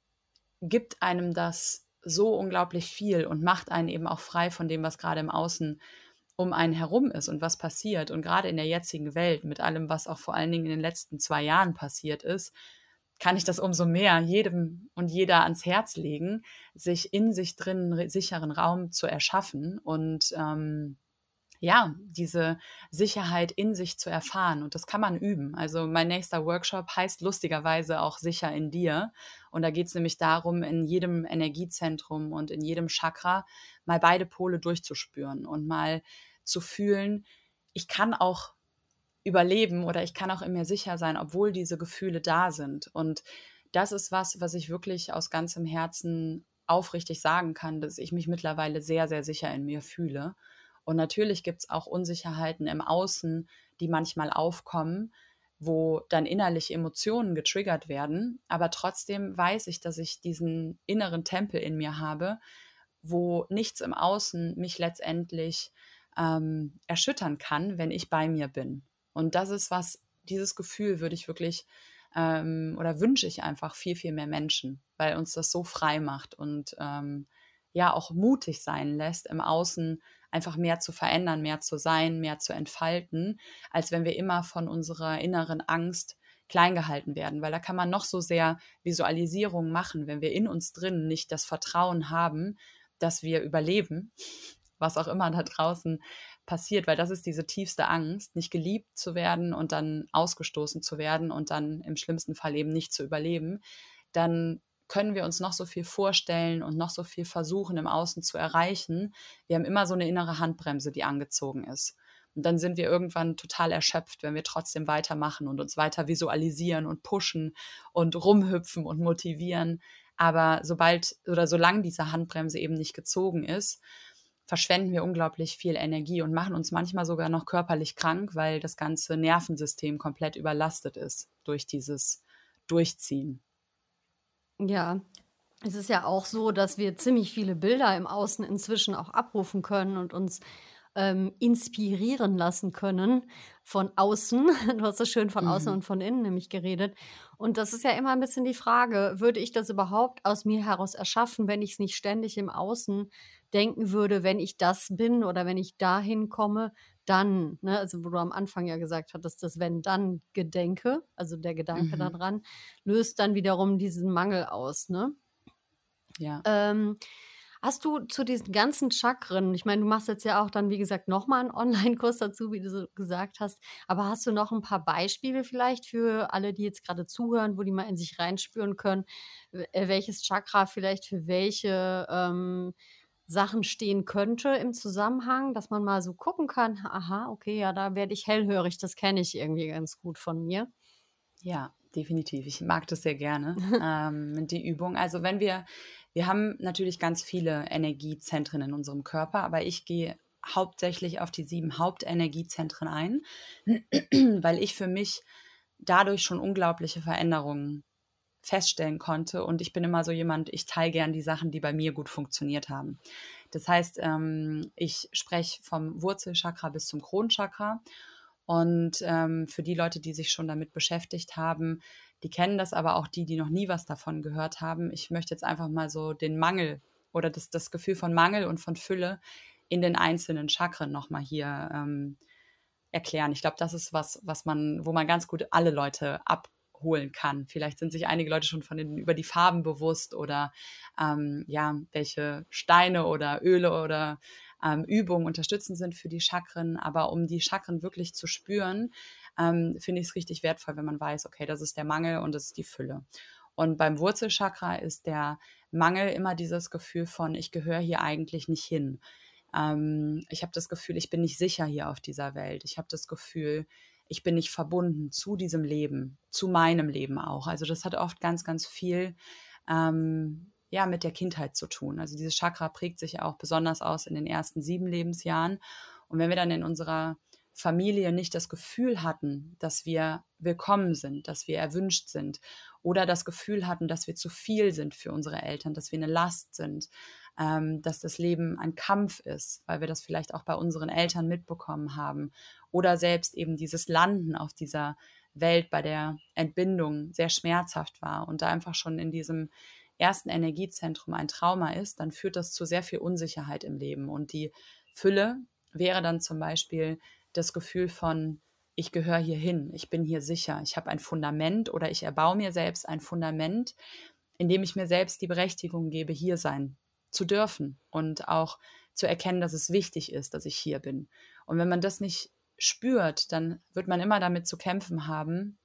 gibt einem das so unglaublich viel und macht einen eben auch frei von dem, was gerade im Außen um einen herum ist und was passiert. Und gerade in der jetzigen Welt, mit allem, was auch vor allen Dingen in den letzten zwei Jahren passiert ist, kann ich das umso mehr jedem und jeder ans Herz legen, sich in sich drin einen sicheren Raum zu erschaffen und ähm, ja, diese Sicherheit in sich zu erfahren. Und das kann man üben. Also mein nächster Workshop heißt lustigerweise auch sicher in dir. Und da geht es nämlich darum, in jedem Energiezentrum und in jedem Chakra mal beide Pole durchzuspüren und mal zu fühlen, ich kann auch überleben oder ich kann auch in mir sicher sein, obwohl diese Gefühle da sind. Und das ist was, was ich wirklich aus ganzem Herzen aufrichtig sagen kann, dass ich mich mittlerweile sehr, sehr sicher in mir fühle. Und natürlich gibt es auch Unsicherheiten im Außen, die manchmal aufkommen, wo dann innerliche Emotionen getriggert werden. Aber trotzdem weiß ich, dass ich diesen inneren Tempel in mir habe, wo nichts im Außen mich letztendlich ähm, erschüttern kann, wenn ich bei mir bin. Und das ist was, dieses Gefühl würde ich wirklich ähm, oder wünsche ich einfach viel, viel mehr Menschen, weil uns das so frei macht und ähm, ja auch mutig sein lässt, im Außen einfach mehr zu verändern, mehr zu sein, mehr zu entfalten, als wenn wir immer von unserer inneren Angst klein gehalten werden, weil da kann man noch so sehr Visualisierung machen, wenn wir in uns drin nicht das Vertrauen haben, dass wir überleben, was auch immer da draußen passiert, weil das ist diese tiefste Angst, nicht geliebt zu werden und dann ausgestoßen zu werden und dann im schlimmsten Fall eben nicht zu überleben, dann können wir uns noch so viel vorstellen und noch so viel versuchen im Außen zu erreichen. Wir haben immer so eine innere Handbremse, die angezogen ist. Und dann sind wir irgendwann total erschöpft, wenn wir trotzdem weitermachen und uns weiter visualisieren und pushen und rumhüpfen und motivieren. Aber sobald oder solange diese Handbremse eben nicht gezogen ist, verschwenden wir unglaublich viel Energie und machen uns manchmal sogar noch körperlich krank, weil das ganze Nervensystem komplett überlastet ist durch dieses Durchziehen. Ja, es ist ja auch so, dass wir ziemlich viele Bilder im Außen inzwischen auch abrufen können und uns ähm, inspirieren lassen können von außen. Du hast so schön von außen mhm. und von innen nämlich geredet. Und das ist ja immer ein bisschen die Frage, würde ich das überhaupt aus mir heraus erschaffen, wenn ich es nicht ständig im Außen denken würde, wenn ich das bin oder wenn ich dahin komme, dann, ne, also wo du am Anfang ja gesagt hattest, das wenn dann Gedenke, also der Gedanke mhm. daran, löst dann wiederum diesen Mangel aus, ne? Ja. Ähm, hast du zu diesen ganzen Chakren, ich meine, du machst jetzt ja auch dann, wie gesagt, nochmal einen Online-Kurs dazu, wie du so gesagt hast, aber hast du noch ein paar Beispiele vielleicht für alle, die jetzt gerade zuhören, wo die mal in sich reinspüren können, äh, welches Chakra vielleicht für welche ähm, Sachen stehen könnte im Zusammenhang, dass man mal so gucken kann, aha, okay, ja, da werde ich hellhörig, das kenne ich irgendwie ganz gut von mir. Ja, definitiv. Ich mag das sehr gerne, ähm, die Übung. Also wenn wir, wir haben natürlich ganz viele Energiezentren in unserem Körper, aber ich gehe hauptsächlich auf die sieben Hauptenergiezentren ein, weil ich für mich dadurch schon unglaubliche Veränderungen feststellen konnte. Und ich bin immer so jemand, ich teile gern die Sachen, die bei mir gut funktioniert haben. Das heißt, ähm, ich spreche vom Wurzelchakra bis zum Kronchakra. Und ähm, für die Leute, die sich schon damit beschäftigt haben, die kennen das, aber auch die, die noch nie was davon gehört haben. Ich möchte jetzt einfach mal so den Mangel oder das, das Gefühl von Mangel und von Fülle in den einzelnen Chakren nochmal hier ähm, erklären. Ich glaube, das ist was, was man, wo man ganz gut alle Leute ab holen kann. Vielleicht sind sich einige Leute schon von den, über die Farben bewusst oder ähm, ja, welche Steine oder Öle oder ähm, Übungen unterstützend sind für die Chakren. Aber um die Chakren wirklich zu spüren, ähm, finde ich es richtig wertvoll, wenn man weiß, okay, das ist der Mangel und das ist die Fülle. Und beim Wurzelchakra ist der Mangel immer dieses Gefühl von, ich gehöre hier eigentlich nicht hin. Ähm, ich habe das Gefühl, ich bin nicht sicher hier auf dieser Welt. Ich habe das Gefühl, ich bin nicht verbunden zu diesem Leben, zu meinem Leben auch. Also das hat oft ganz, ganz viel ähm, ja, mit der Kindheit zu tun. Also dieses Chakra prägt sich ja auch besonders aus in den ersten sieben Lebensjahren. Und wenn wir dann in unserer Familie nicht das Gefühl hatten, dass wir willkommen sind, dass wir erwünscht sind oder das Gefühl hatten, dass wir zu viel sind für unsere Eltern, dass wir eine Last sind, ähm, dass das Leben ein Kampf ist, weil wir das vielleicht auch bei unseren Eltern mitbekommen haben oder selbst eben dieses Landen auf dieser Welt bei der Entbindung sehr schmerzhaft war und da einfach schon in diesem ersten Energiezentrum ein Trauma ist, dann führt das zu sehr viel Unsicherheit im Leben. Und die Fülle wäre dann zum Beispiel das Gefühl von, ich gehöre hier hin, ich bin hier sicher, ich habe ein Fundament oder ich erbaue mir selbst ein Fundament, in dem ich mir selbst die Berechtigung gebe, hier sein zu dürfen und auch zu erkennen, dass es wichtig ist, dass ich hier bin. Und wenn man das nicht spürt, dann wird man immer damit zu kämpfen haben,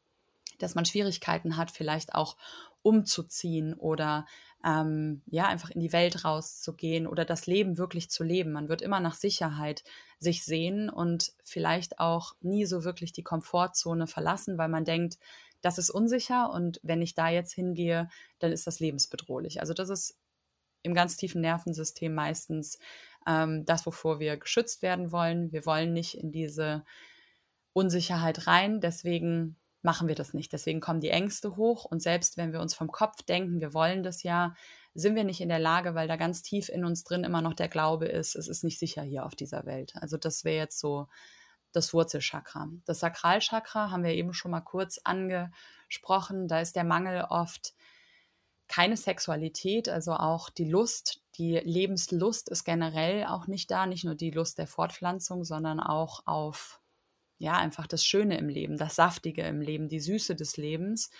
dass man Schwierigkeiten hat, vielleicht auch umzuziehen oder ähm, ja, einfach in die Welt rauszugehen oder das Leben wirklich zu leben. Man wird immer nach Sicherheit sich sehen und vielleicht auch nie so wirklich die Komfortzone verlassen, weil man denkt, das ist unsicher und wenn ich da jetzt hingehe, dann ist das lebensbedrohlich. Also das ist im ganz tiefen Nervensystem meistens ähm, das, wovor wir geschützt werden wollen. Wir wollen nicht in diese Unsicherheit rein, deswegen machen wir das nicht. Deswegen kommen die Ängste hoch und selbst wenn wir uns vom Kopf denken, wir wollen das ja, sind wir nicht in der Lage, weil da ganz tief in uns drin immer noch der Glaube ist, es ist nicht sicher hier auf dieser Welt. Also das wäre jetzt so das Wurzelchakra. Das Sakralchakra haben wir eben schon mal kurz angesprochen. Da ist der Mangel oft keine Sexualität, also auch die Lust, die Lebenslust ist generell auch nicht da, nicht nur die Lust der Fortpflanzung, sondern auch auf ja, einfach das Schöne im Leben, das Saftige im Leben, die Süße des Lebens.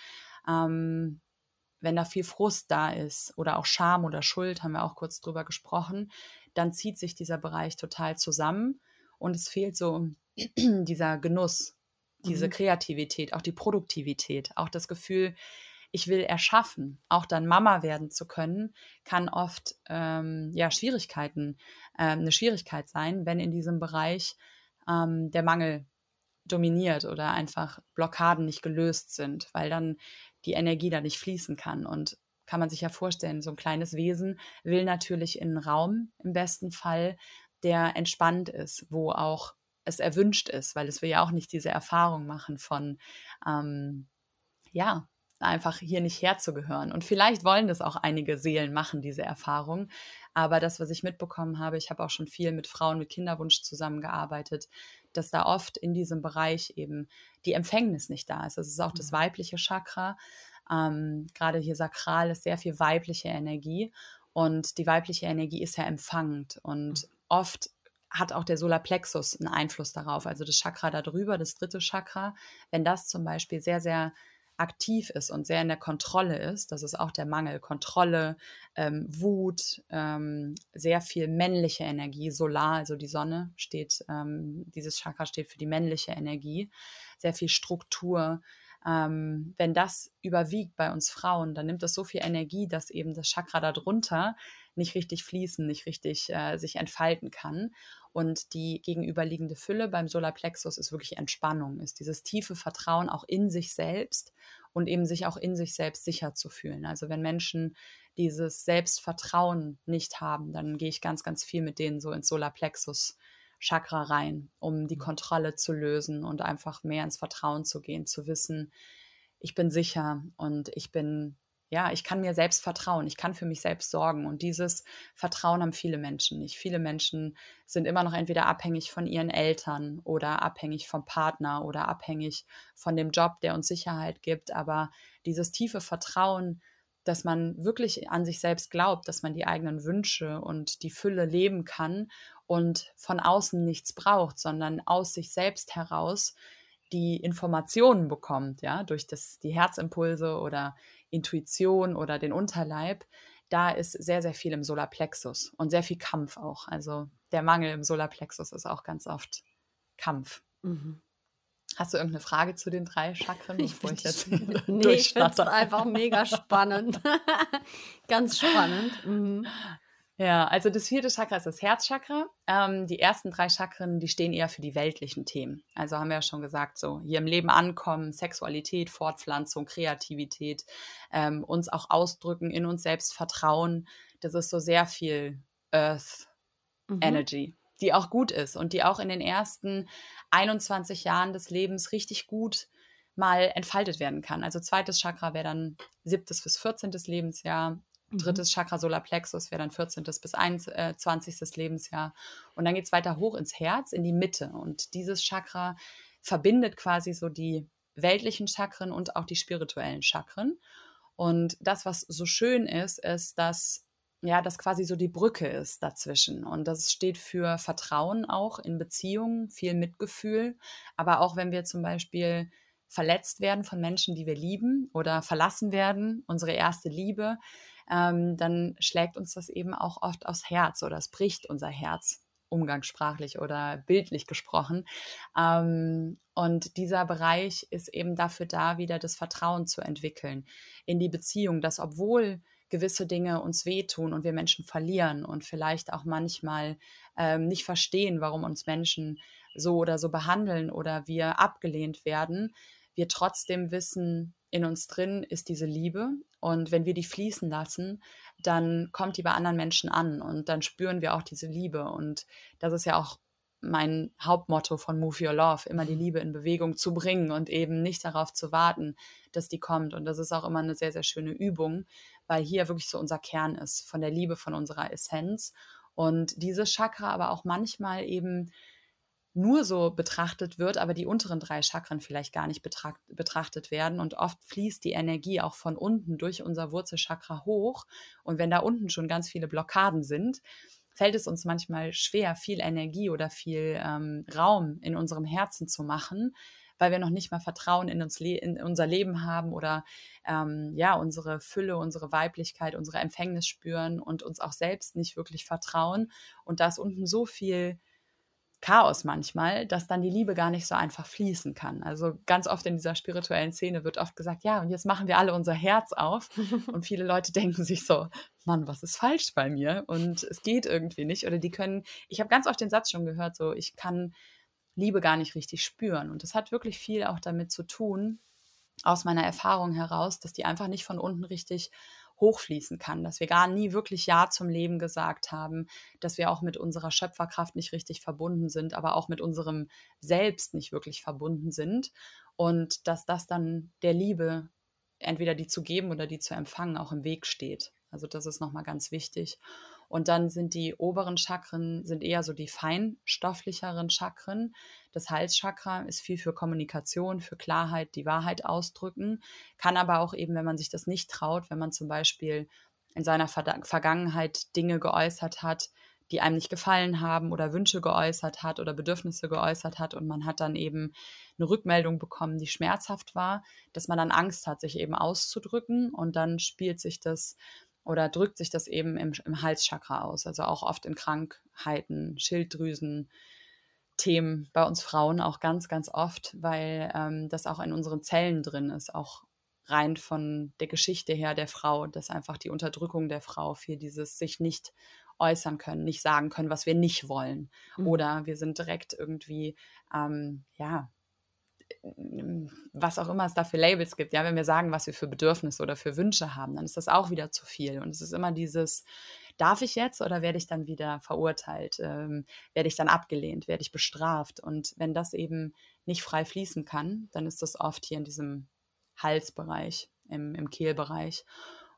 Ähm, wenn da viel Frust da ist oder auch Scham oder Schuld, haben wir auch kurz drüber gesprochen, dann zieht sich dieser Bereich total zusammen und es fehlt so dieser Genuss, diese mhm. Kreativität, auch die Produktivität, auch das Gefühl, ich will erschaffen, auch dann Mama werden zu können, kann oft ähm, ja Schwierigkeiten, äh, eine Schwierigkeit sein, wenn in diesem Bereich ähm, der Mangel dominiert oder einfach Blockaden nicht gelöst sind, weil dann die Energie da nicht fließen kann. Und kann man sich ja vorstellen, so ein kleines Wesen will natürlich in einen Raum im besten Fall, der entspannt ist, wo auch es erwünscht ist, weil es will ja auch nicht diese Erfahrung machen von, ähm, ja, einfach hier nicht herzugehören. Und vielleicht wollen das auch einige Seelen machen, diese Erfahrung. Aber das, was ich mitbekommen habe, ich habe auch schon viel mit Frauen mit Kinderwunsch zusammengearbeitet, dass da oft in diesem Bereich eben die Empfängnis nicht da ist. Das ist auch das mhm. weibliche Chakra. Ähm, Gerade hier sakral ist sehr viel weibliche Energie. Und die weibliche Energie ist ja empfangend. Und mhm. oft hat auch der Solarplexus einen Einfluss darauf, also das Chakra darüber, das dritte Chakra. Wenn das zum Beispiel sehr, sehr aktiv ist und sehr in der Kontrolle ist, das ist auch der Mangel, Kontrolle, ähm, Wut, ähm, sehr viel männliche Energie, Solar, also die Sonne steht, ähm, dieses Chakra steht für die männliche Energie, sehr viel Struktur. Ähm, wenn das überwiegt bei uns Frauen, dann nimmt das so viel Energie, dass eben das Chakra darunter nicht richtig fließen, nicht richtig äh, sich entfalten kann. Und die gegenüberliegende Fülle beim Solarplexus ist wirklich Entspannung, ist dieses tiefe Vertrauen auch in sich selbst und eben sich auch in sich selbst sicher zu fühlen. Also wenn Menschen dieses Selbstvertrauen nicht haben, dann gehe ich ganz, ganz viel mit denen so ins Solarplexus. Chakra rein, um die mhm. Kontrolle zu lösen und einfach mehr ins Vertrauen zu gehen, zu wissen, ich bin sicher und ich bin ja, ich kann mir selbst vertrauen, ich kann für mich selbst sorgen. Und dieses Vertrauen haben viele Menschen nicht. Viele Menschen sind immer noch entweder abhängig von ihren Eltern oder abhängig vom Partner oder abhängig von dem Job, der uns Sicherheit gibt. Aber dieses tiefe Vertrauen, dass man wirklich an sich selbst glaubt, dass man die eigenen Wünsche und die Fülle leben kann und von außen nichts braucht, sondern aus sich selbst heraus die Informationen bekommt, ja, durch das, die Herzimpulse oder Intuition oder den Unterleib, da ist sehr, sehr viel im Solarplexus und sehr viel Kampf auch. Also der Mangel im Solarplexus ist auch ganz oft Kampf. Mhm. Hast du irgendeine Frage zu den drei Chakren, bevor ich, ich jetzt nee, ich finde es einfach mega spannend. ganz spannend. Mhm. Ja, also das vierte Chakra ist das Herzchakra. Ähm, die ersten drei Chakren, die stehen eher für die weltlichen Themen. Also haben wir ja schon gesagt, so hier im Leben ankommen, Sexualität, Fortpflanzung, Kreativität, ähm, uns auch ausdrücken, in uns selbst vertrauen. Das ist so sehr viel Earth mhm. Energy, die auch gut ist und die auch in den ersten 21 Jahren des Lebens richtig gut mal entfaltet werden kann. Also zweites Chakra wäre dann siebtes bis 14. Lebensjahr. Drittes Chakra Solarplexus wäre dann 14. bis 21. Äh, Lebensjahr. Und dann geht es weiter hoch ins Herz, in die Mitte. Und dieses Chakra verbindet quasi so die weltlichen Chakren und auch die spirituellen Chakren. Und das, was so schön ist, ist, dass ja, das quasi so die Brücke ist dazwischen. Und das steht für Vertrauen auch in Beziehungen, viel Mitgefühl. Aber auch wenn wir zum Beispiel verletzt werden von Menschen, die wir lieben oder verlassen werden, unsere erste Liebe, ähm, dann schlägt uns das eben auch oft aufs Herz oder es bricht unser Herz umgangssprachlich oder bildlich gesprochen. Ähm, und dieser Bereich ist eben dafür da, wieder das Vertrauen zu entwickeln in die Beziehung, dass obwohl gewisse Dinge uns wehtun und wir Menschen verlieren und vielleicht auch manchmal ähm, nicht verstehen, warum uns Menschen so oder so behandeln oder wir abgelehnt werden, wir trotzdem wissen, in uns drin ist diese Liebe und wenn wir die fließen lassen, dann kommt die bei anderen Menschen an und dann spüren wir auch diese Liebe und das ist ja auch mein Hauptmotto von Move Your Love, immer die Liebe in Bewegung zu bringen und eben nicht darauf zu warten, dass die kommt. Und das ist auch immer eine sehr, sehr schöne Übung, weil hier wirklich so unser Kern ist, von der Liebe, von unserer Essenz. Und dieses Chakra aber auch manchmal eben nur so betrachtet wird, aber die unteren drei Chakren vielleicht gar nicht betracht, betrachtet werden. Und oft fließt die Energie auch von unten durch unser Wurzelchakra hoch. Und wenn da unten schon ganz viele Blockaden sind, fällt es uns manchmal schwer, viel Energie oder viel ähm, Raum in unserem Herzen zu machen, weil wir noch nicht mal Vertrauen in, uns in unser Leben haben oder ähm, ja, unsere Fülle, unsere Weiblichkeit, unsere Empfängnis spüren und uns auch selbst nicht wirklich vertrauen. Und da ist unten so viel Chaos manchmal, dass dann die Liebe gar nicht so einfach fließen kann. Also ganz oft in dieser spirituellen Szene wird oft gesagt, ja, und jetzt machen wir alle unser Herz auf. und viele Leute denken sich so, Mann, was ist falsch bei mir? Und es geht irgendwie nicht. Oder die können, ich habe ganz oft den Satz schon gehört, so, ich kann Liebe gar nicht richtig spüren. Und das hat wirklich viel auch damit zu tun, aus meiner Erfahrung heraus, dass die einfach nicht von unten richtig hochfließen kann, dass wir gar nie wirklich Ja zum Leben gesagt haben, dass wir auch mit unserer Schöpferkraft nicht richtig verbunden sind, aber auch mit unserem Selbst nicht wirklich verbunden sind und dass das dann der Liebe, entweder die zu geben oder die zu empfangen, auch im Weg steht. Also das ist nochmal ganz wichtig. Und dann sind die oberen Chakren sind eher so die feinstofflicheren Chakren. Das Halschakra ist viel für Kommunikation, für Klarheit, die Wahrheit ausdrücken, kann aber auch eben, wenn man sich das nicht traut, wenn man zum Beispiel in seiner Vergangenheit Dinge geäußert hat, die einem nicht gefallen haben oder Wünsche geäußert hat oder Bedürfnisse geäußert hat und man hat dann eben eine Rückmeldung bekommen, die schmerzhaft war, dass man dann Angst hat, sich eben auszudrücken und dann spielt sich das oder drückt sich das eben im, im Halschakra aus. Also auch oft in Krankheiten, Schilddrüsen, Themen bei uns Frauen auch ganz, ganz oft, weil ähm, das auch in unseren Zellen drin ist, auch rein von der Geschichte her der Frau, dass einfach die Unterdrückung der Frau für dieses sich nicht äußern können, nicht sagen können, was wir nicht wollen. Mhm. Oder wir sind direkt irgendwie, ähm, ja, was auch immer es da für Labels gibt, ja, wenn wir sagen, was wir für Bedürfnisse oder für Wünsche haben, dann ist das auch wieder zu viel. Und es ist immer dieses, darf ich jetzt oder werde ich dann wieder verurteilt? Ähm, werde ich dann abgelehnt? Werde ich bestraft? Und wenn das eben nicht frei fließen kann, dann ist das oft hier in diesem Halsbereich, im, im Kehlbereich.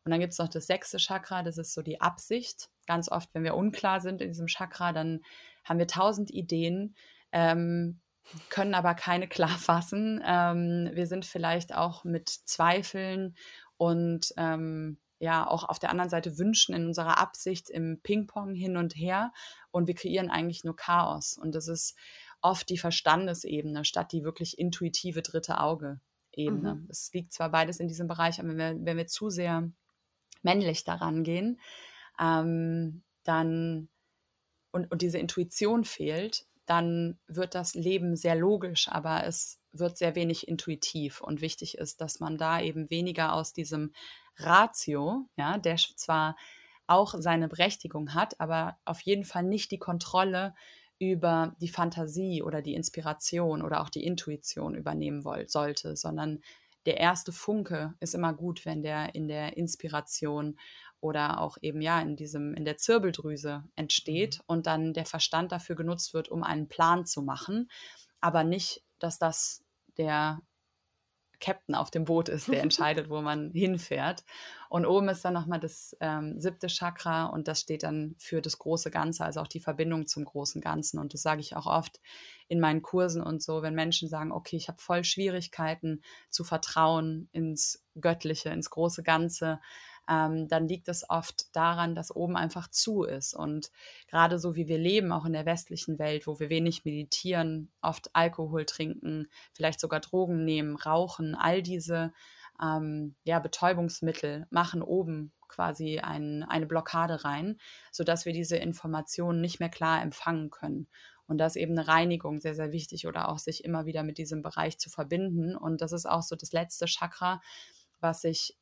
Und dann gibt es noch das sechste Chakra, das ist so die Absicht. Ganz oft, wenn wir unklar sind in diesem Chakra, dann haben wir tausend Ideen, ähm, können aber keine klar fassen. Ähm, wir sind vielleicht auch mit Zweifeln und ähm, ja auch auf der anderen Seite Wünschen in unserer Absicht im Ping-Pong hin und her und wir kreieren eigentlich nur Chaos. Und das ist oft die Verstandesebene statt die wirklich intuitive dritte Auge-Ebene. Mhm. Es liegt zwar beides in diesem Bereich, aber wenn wir, wenn wir zu sehr männlich daran gehen, ähm, dann und, und diese Intuition fehlt, dann wird das Leben sehr logisch, aber es wird sehr wenig intuitiv. Und wichtig ist, dass man da eben weniger aus diesem Ratio, ja, der zwar auch seine Berechtigung hat, aber auf jeden Fall nicht die Kontrolle über die Fantasie oder die Inspiration oder auch die Intuition übernehmen wollt, sollte, sondern der erste Funke ist immer gut, wenn der in der Inspiration oder auch eben ja in diesem in der Zirbeldrüse entsteht mhm. und dann der Verstand dafür genutzt wird, um einen Plan zu machen, aber nicht, dass das der Captain auf dem Boot ist, der entscheidet, wo man hinfährt. Und oben ist dann nochmal das ähm, siebte Chakra und das steht dann für das große Ganze, also auch die Verbindung zum großen Ganzen. Und das sage ich auch oft in meinen Kursen und so, wenn Menschen sagen, okay, ich habe voll Schwierigkeiten zu vertrauen ins Göttliche, ins große Ganze, ähm, dann liegt es oft daran, dass oben einfach zu ist. Und gerade so wie wir leben, auch in der westlichen Welt, wo wir wenig meditieren, oft Alkohol trinken, vielleicht sogar Drogen nehmen, rauchen, all diese ähm, ja, Betäubungsmittel machen oben quasi ein, eine Blockade rein, sodass wir diese Informationen nicht mehr klar empfangen können. Und da ist eben eine Reinigung sehr, sehr wichtig oder auch sich immer wieder mit diesem Bereich zu verbinden. Und das ist auch so das letzte Chakra, was sich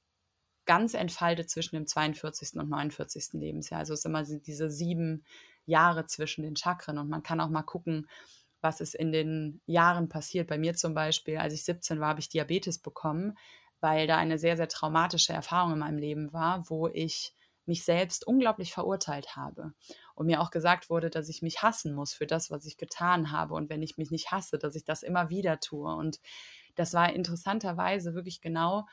ganz entfaltet zwischen dem 42. und 49. Lebensjahr. Also es sind immer diese sieben Jahre zwischen den Chakren und man kann auch mal gucken, was ist in den Jahren passiert. Bei mir zum Beispiel, als ich 17 war, habe ich Diabetes bekommen, weil da eine sehr, sehr traumatische Erfahrung in meinem Leben war, wo ich mich selbst unglaublich verurteilt habe und mir auch gesagt wurde, dass ich mich hassen muss für das, was ich getan habe und wenn ich mich nicht hasse, dass ich das immer wieder tue. Und das war interessanterweise wirklich genau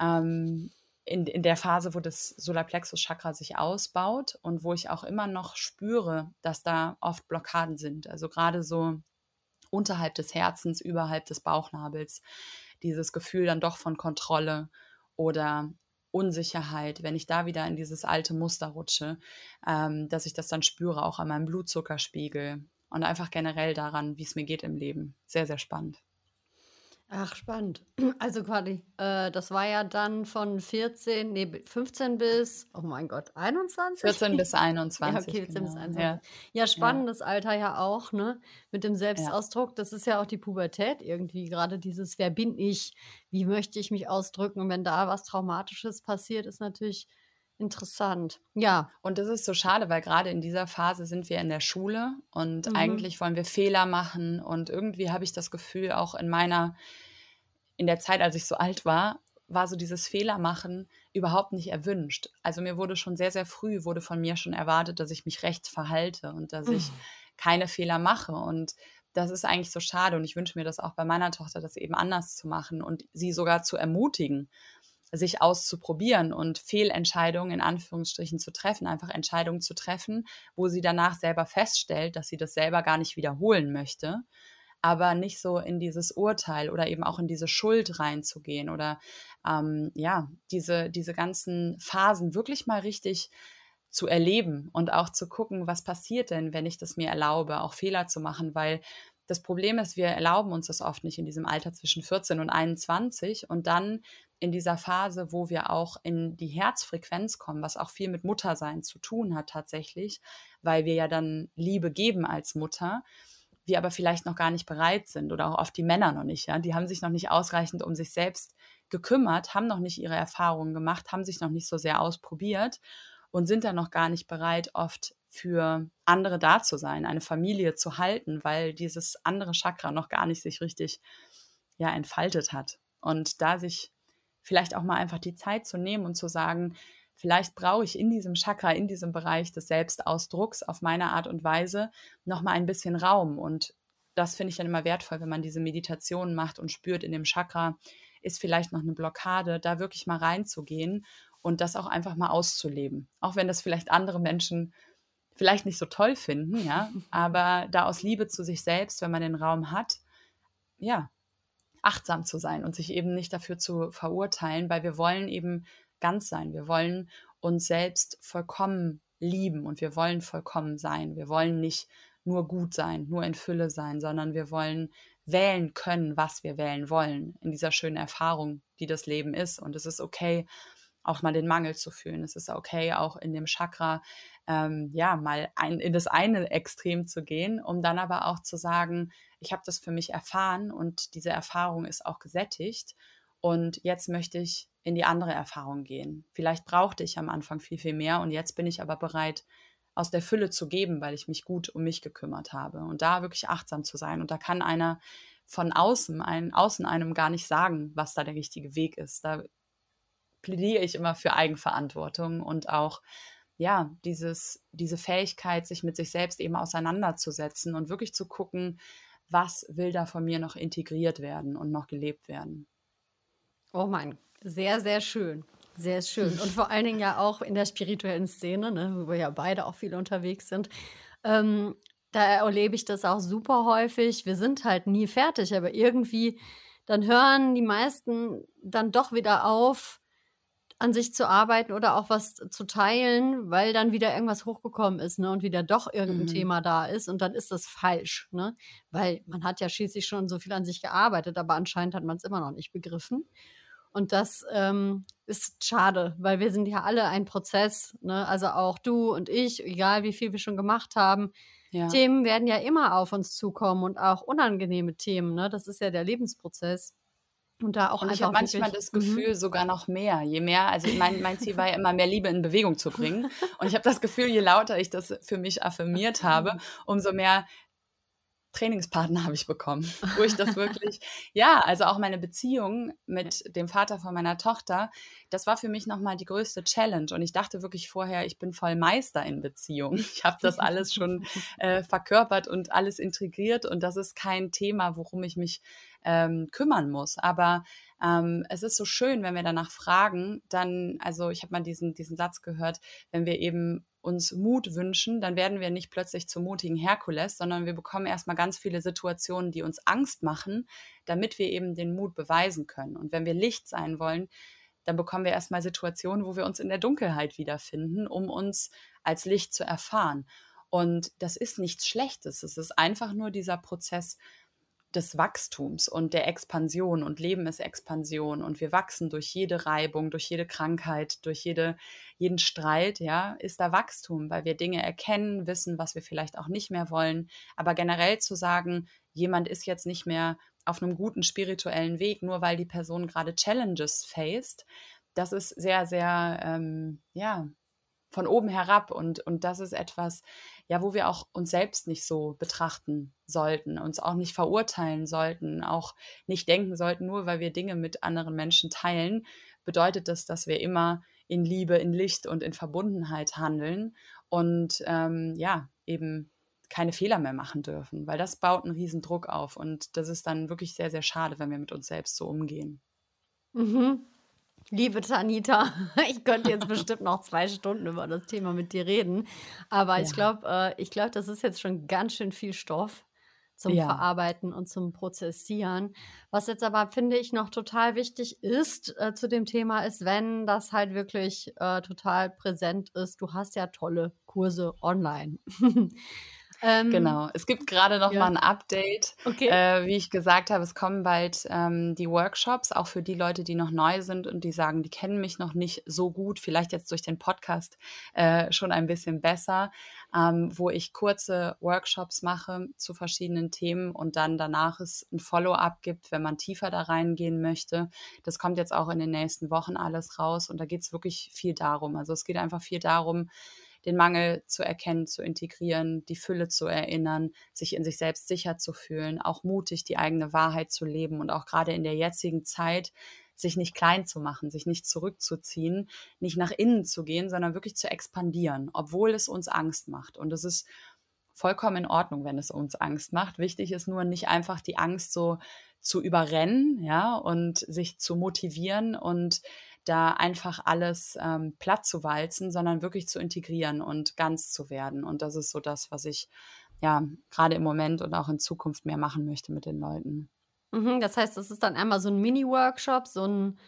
ähm, in, in der Phase, wo das Solarplexus-Chakra sich ausbaut und wo ich auch immer noch spüre, dass da oft Blockaden sind. Also gerade so unterhalb des Herzens, überhalb des Bauchnabels, dieses Gefühl dann doch von Kontrolle oder Unsicherheit, wenn ich da wieder in dieses alte Muster rutsche, ähm, dass ich das dann spüre, auch an meinem Blutzuckerspiegel und einfach generell daran, wie es mir geht im Leben. Sehr, sehr spannend. Ach, spannend. Also quasi, äh, das war ja dann von 14, nee, 15 bis, oh mein Gott, 21? 14 bis 21. Ja, okay, 14 genau. bis 21. Ja. ja, spannendes ja. Alter ja auch, ne? Mit dem Selbstausdruck. Das ist ja auch die Pubertät irgendwie, gerade dieses, wer bin ich, wie möchte ich mich ausdrücken? Und wenn da was Traumatisches passiert, ist natürlich Interessant, ja. Und das ist so schade, weil gerade in dieser Phase sind wir in der Schule und mhm. eigentlich wollen wir Fehler machen. Und irgendwie habe ich das Gefühl, auch in meiner, in der Zeit, als ich so alt war, war so dieses Fehlermachen überhaupt nicht erwünscht. Also mir wurde schon sehr, sehr früh, wurde von mir schon erwartet, dass ich mich rechts verhalte und dass mhm. ich keine Fehler mache. Und das ist eigentlich so schade. Und ich wünsche mir das auch bei meiner Tochter, das eben anders zu machen und sie sogar zu ermutigen sich auszuprobieren und Fehlentscheidungen in Anführungsstrichen zu treffen, einfach Entscheidungen zu treffen, wo sie danach selber feststellt, dass sie das selber gar nicht wiederholen möchte, aber nicht so in dieses Urteil oder eben auch in diese Schuld reinzugehen oder ähm, ja, diese, diese ganzen Phasen wirklich mal richtig zu erleben und auch zu gucken, was passiert denn, wenn ich das mir erlaube, auch Fehler zu machen, weil das Problem ist, wir erlauben uns das oft nicht in diesem Alter zwischen 14 und 21 und dann in dieser Phase, wo wir auch in die Herzfrequenz kommen, was auch viel mit Muttersein zu tun hat tatsächlich, weil wir ja dann Liebe geben als Mutter, wir aber vielleicht noch gar nicht bereit sind oder auch oft die Männer noch nicht, ja, die haben sich noch nicht ausreichend um sich selbst gekümmert, haben noch nicht ihre Erfahrungen gemacht, haben sich noch nicht so sehr ausprobiert und sind dann noch gar nicht bereit, oft für andere da zu sein, eine Familie zu halten, weil dieses andere Chakra noch gar nicht sich richtig ja entfaltet hat. Und da sich vielleicht auch mal einfach die Zeit zu nehmen und zu sagen, vielleicht brauche ich in diesem Chakra, in diesem Bereich des Selbstausdrucks auf meine Art und Weise noch mal ein bisschen Raum und das finde ich dann immer wertvoll, wenn man diese Meditation macht und spürt in dem Chakra ist vielleicht noch eine Blockade, da wirklich mal reinzugehen und das auch einfach mal auszuleben. Auch wenn das vielleicht andere Menschen vielleicht nicht so toll finden, ja, aber da aus Liebe zu sich selbst, wenn man den Raum hat, ja, achtsam zu sein und sich eben nicht dafür zu verurteilen, weil wir wollen eben ganz sein. Wir wollen uns selbst vollkommen lieben und wir wollen vollkommen sein. Wir wollen nicht nur gut sein, nur in Fülle sein, sondern wir wollen wählen können, was wir wählen wollen, in dieser schönen Erfahrung, die das Leben ist. Und es ist okay, auch mal den Mangel zu fühlen. Es ist okay, auch in dem Chakra, ähm, ja, mal ein, in das eine Extrem zu gehen, um dann aber auch zu sagen, ich habe das für mich erfahren und diese Erfahrung ist auch gesättigt. Und jetzt möchte ich in die andere Erfahrung gehen. Vielleicht brauchte ich am Anfang viel, viel mehr und jetzt bin ich aber bereit, aus der Fülle zu geben, weil ich mich gut um mich gekümmert habe und da wirklich achtsam zu sein. Und da kann einer von außen, ein, außen einem gar nicht sagen, was da der richtige Weg ist. Da plädiere ich immer für Eigenverantwortung und auch ja, dieses, diese Fähigkeit, sich mit sich selbst eben auseinanderzusetzen und wirklich zu gucken, was will da von mir noch integriert werden und noch gelebt werden. Oh mein, sehr, sehr schön. Sehr schön. Und vor allen Dingen ja auch in der spirituellen Szene, ne, wo wir ja beide auch viel unterwegs sind. Ähm, da erlebe ich das auch super häufig. Wir sind halt nie fertig, aber irgendwie dann hören die meisten dann doch wieder auf, an sich zu arbeiten oder auch was zu teilen, weil dann wieder irgendwas hochgekommen ist, ne, und wieder doch irgendein mhm. Thema da ist und dann ist das falsch, ne? Weil man hat ja schließlich schon so viel an sich gearbeitet, aber anscheinend hat man es immer noch nicht begriffen. Und das ähm, ist schade, weil wir sind ja alle ein Prozess, ne? also auch du und ich, egal wie viel wir schon gemacht haben. Ja. Themen werden ja immer auf uns zukommen und auch unangenehme Themen. Ne? Das ist ja der Lebensprozess. Und da auch und ich habe manchmal das mhm. Gefühl, mhm. sogar noch mehr. Je mehr, also mein, mein Ziel war ja immer, mehr Liebe in Bewegung zu bringen. Und ich habe das Gefühl, je lauter ich das für mich affirmiert habe, umso mehr Trainingspartner habe ich bekommen, wo ich das wirklich, ja, also auch meine Beziehung mit dem Vater von meiner Tochter, das war für mich nochmal die größte Challenge. Und ich dachte wirklich vorher, ich bin voll Meister in Beziehung. Ich habe das alles schon äh, verkörpert und alles integriert und das ist kein Thema, worum ich mich ähm, kümmern muss. Aber ähm, es ist so schön, wenn wir danach fragen, dann, also ich habe mal diesen, diesen Satz gehört, wenn wir eben uns Mut wünschen, dann werden wir nicht plötzlich zum mutigen Herkules, sondern wir bekommen erstmal ganz viele Situationen, die uns Angst machen, damit wir eben den Mut beweisen können. Und wenn wir Licht sein wollen, dann bekommen wir erstmal Situationen, wo wir uns in der Dunkelheit wiederfinden, um uns als Licht zu erfahren. Und das ist nichts Schlechtes. Es ist einfach nur dieser Prozess, des Wachstums und der Expansion und Leben ist Expansion und wir wachsen durch jede Reibung, durch jede Krankheit, durch jede, jeden Streit, ja, ist da Wachstum, weil wir Dinge erkennen, wissen, was wir vielleicht auch nicht mehr wollen. Aber generell zu sagen, jemand ist jetzt nicht mehr auf einem guten spirituellen Weg, nur weil die Person gerade Challenges faced, das ist sehr, sehr, ähm, ja, von oben herab und, und das ist etwas, ja, wo wir auch uns selbst nicht so betrachten sollten, uns auch nicht verurteilen sollten, auch nicht denken sollten, nur weil wir Dinge mit anderen Menschen teilen, bedeutet das, dass wir immer in Liebe, in Licht und in Verbundenheit handeln und ähm, ja, eben keine Fehler mehr machen dürfen, weil das baut einen riesen Druck auf und das ist dann wirklich sehr, sehr schade, wenn wir mit uns selbst so umgehen. Mhm. Liebe Tanita, ich könnte jetzt bestimmt noch zwei Stunden über das Thema mit dir reden, aber ja. ich glaube, äh, ich glaube, das ist jetzt schon ganz schön viel Stoff zum ja. Verarbeiten und zum Prozessieren. Was jetzt aber, finde ich, noch total wichtig ist äh, zu dem Thema, ist, wenn das halt wirklich äh, total präsent ist. Du hast ja tolle Kurse online. Ähm, genau. Es gibt gerade noch ja. mal ein Update. Okay. Äh, wie ich gesagt habe, es kommen bald ähm, die Workshops, auch für die Leute, die noch neu sind und die sagen, die kennen mich noch nicht so gut, vielleicht jetzt durch den Podcast äh, schon ein bisschen besser, ähm, wo ich kurze Workshops mache zu verschiedenen Themen und dann danach es ein Follow-up gibt, wenn man tiefer da reingehen möchte. Das kommt jetzt auch in den nächsten Wochen alles raus und da geht es wirklich viel darum. Also es geht einfach viel darum, den Mangel zu erkennen, zu integrieren, die Fülle zu erinnern, sich in sich selbst sicher zu fühlen, auch mutig die eigene Wahrheit zu leben und auch gerade in der jetzigen Zeit sich nicht klein zu machen, sich nicht zurückzuziehen, nicht nach innen zu gehen, sondern wirklich zu expandieren, obwohl es uns Angst macht. Und es ist vollkommen in Ordnung, wenn es uns Angst macht. Wichtig ist nur nicht einfach die Angst so zu überrennen, ja, und sich zu motivieren und da einfach alles ähm, platt zu walzen, sondern wirklich zu integrieren und ganz zu werden. Und das ist so das, was ich ja gerade im Moment und auch in Zukunft mehr machen möchte mit den Leuten. Mhm, das heißt, es ist dann einmal so ein Mini-Workshop, so ein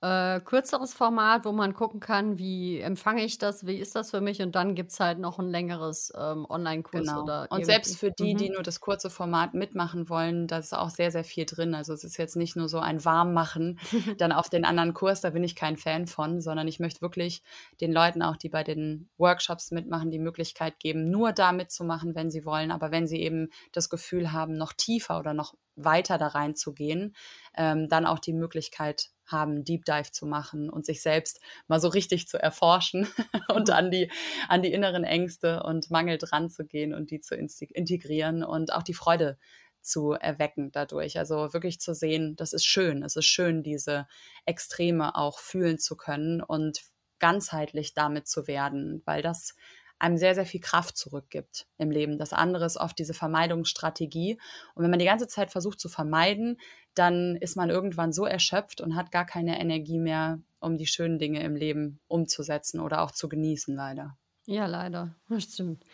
äh, kürzeres Format, wo man gucken kann, wie empfange ich das, wie ist das für mich und dann gibt es halt noch ein längeres ähm, Online-Kurs Genau. oder Und selbst für die, die Mhm. nur das kurze Format mitmachen wollen, da ist auch sehr, sehr viel drin. Also es ist jetzt nicht nur so ein Warmmachen dann auf den anderen Kurs, da bin ich kein Fan von, sondern ich möchte wirklich den Leuten auch, die bei den Workshops mitmachen, die Möglichkeit geben, nur da mitzumachen, wenn sie wollen. Aber wenn sie eben das Gefühl haben, noch tiefer oder noch weiter da reinzugehen, ähm, dann auch die Möglichkeit haben, Deep Dive zu machen und sich selbst mal so richtig zu erforschen und an die, an die inneren Ängste und Mangel dran zu gehen und die zu integrieren und auch die Freude zu erwecken dadurch. Also wirklich zu sehen, das ist schön. Es ist schön, diese Extreme auch fühlen zu können und ganzheitlich damit zu werden, weil das einem sehr, sehr viel Kraft zurückgibt im Leben. Das andere ist oft diese Vermeidungsstrategie. Und wenn man die ganze Zeit versucht zu vermeiden, dann ist man irgendwann so erschöpft und hat gar keine Energie mehr, um die schönen Dinge im Leben umzusetzen oder auch zu genießen, leider. Ja, leider. Das stimmt.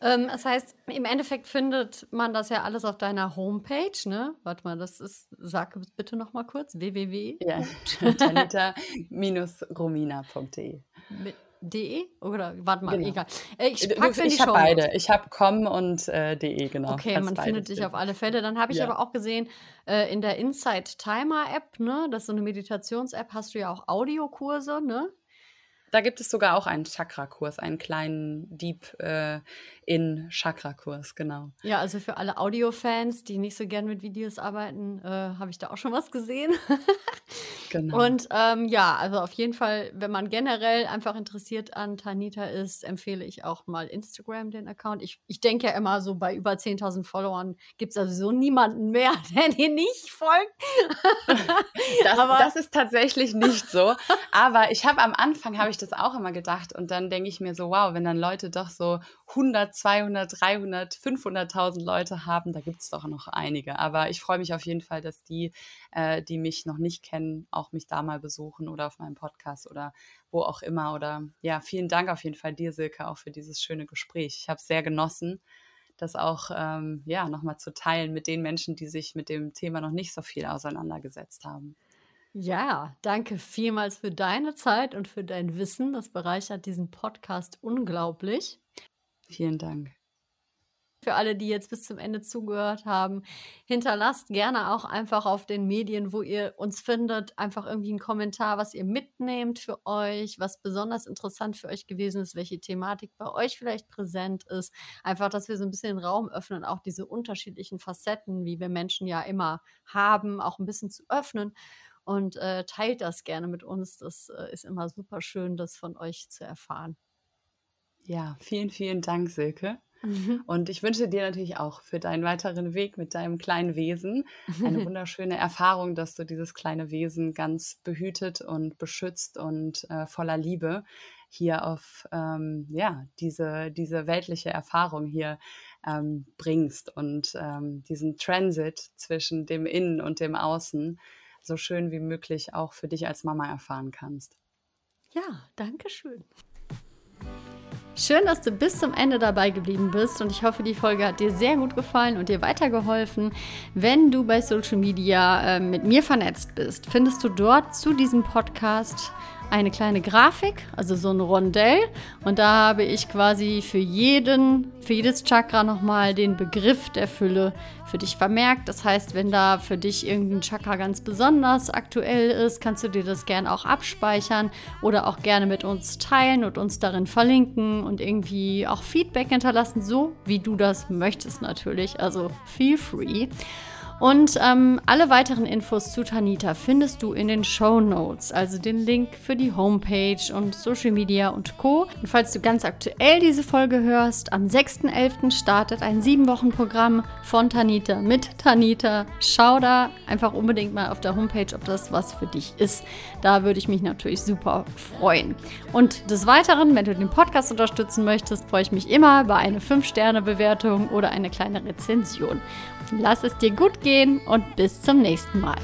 Ähm, das heißt, im Endeffekt findet man das ja alles auf deiner Homepage, ne? Warte mal, das ist, sag bitte noch mal kurz, www. Ja, tanita-romina.de. De oder warte mal, Genau. egal. Äh, Ich pack's in die Ich habe beide. Ich habe com und äh, de, genau. Okay, Kannst man findet dich auf alle Fälle. Dann habe ich Ja. aber auch gesehen, äh, in der Insight Timer App, ne, das ist so eine Meditations-App, hast du ja auch Audiokurse, ne? Da gibt es sogar auch einen Chakra-Kurs, einen kleinen Deep äh, in Chakra-Kurs, genau. Ja, also für alle Audio-Fans, die nicht so gern mit Videos arbeiten, äh, habe ich da auch schon was gesehen. genau. Und ähm, ja, also auf jeden Fall, wenn man generell einfach interessiert an Tanita ist, empfehle ich auch mal Instagram den Account. Ich, ich denke ja immer so, bei über 10.000 Followern gibt es also niemanden mehr, der dir nicht folgt. Das, Aber- das ist tatsächlich nicht so. Aber ich habe am Anfang, habe ich das auch immer gedacht. Und dann denke ich mir so, wow, wenn dann Leute doch so 100, 200, 300, 500.000 Leute haben, da gibt es doch noch einige. Aber ich freue mich auf jeden Fall, dass die, äh, die mich noch nicht kennen, auch mich da mal besuchen oder auf meinem Podcast oder wo auch immer. Oder ja, vielen Dank auf jeden Fall dir, Silke, auch für dieses schöne Gespräch. Ich habe es sehr genossen das auch ähm, ja, nochmal zu teilen mit den Menschen, die sich mit dem Thema noch nicht so viel auseinandergesetzt haben. Ja, danke vielmals für deine Zeit und für dein Wissen. Das bereichert diesen Podcast unglaublich. Vielen Dank. Für alle, die jetzt bis zum Ende zugehört haben, hinterlasst gerne auch einfach auf den Medien, wo ihr uns findet, einfach irgendwie einen Kommentar, was ihr mitnehmt für euch, was besonders interessant für euch gewesen ist, welche Thematik bei euch vielleicht präsent ist. Einfach, dass wir so ein bisschen Raum öffnen, auch diese unterschiedlichen Facetten, wie wir Menschen ja immer haben, auch ein bisschen zu öffnen. Und äh, teilt das gerne mit uns. Das äh, ist immer super schön, das von euch zu erfahren. Ja, vielen, vielen Dank, Silke. Und ich wünsche dir natürlich auch für deinen weiteren Weg mit deinem kleinen Wesen eine wunderschöne Erfahrung, dass du dieses kleine Wesen ganz behütet und beschützt und äh, voller Liebe hier auf ähm, ja, diese, diese weltliche Erfahrung hier ähm, bringst und ähm, diesen Transit zwischen dem Innen und dem Außen so schön wie möglich auch für dich als Mama erfahren kannst. Ja, danke schön. Schön, dass du bis zum Ende dabei geblieben bist und ich hoffe, die Folge hat dir sehr gut gefallen und dir weitergeholfen. Wenn du bei Social Media äh, mit mir vernetzt bist, findest du dort zu diesem Podcast eine kleine Grafik, also so ein Rondell. Und da habe ich quasi für jeden, für jedes Chakra nochmal den Begriff der Fülle für dich vermerkt. Das heißt, wenn da für dich irgendein Chakra ganz besonders aktuell ist, kannst du dir das gerne auch abspeichern oder auch gerne mit uns teilen und uns darin verlinken und irgendwie auch Feedback hinterlassen, so wie du das möchtest natürlich. Also feel free. Und ähm, alle weiteren Infos zu Tanita findest du in den Show Notes, also den Link für die Homepage und Social Media und Co. Und falls du ganz aktuell diese Folge hörst, am 6.11. startet ein 7-Wochen-Programm von Tanita mit Tanita. Schau da einfach unbedingt mal auf der Homepage, ob das was für dich ist. Da würde ich mich natürlich super freuen. Und des Weiteren, wenn du den Podcast unterstützen möchtest, freue ich mich immer über eine 5-Sterne-Bewertung oder eine kleine Rezension. Lass es dir gut gehen und bis zum nächsten Mal.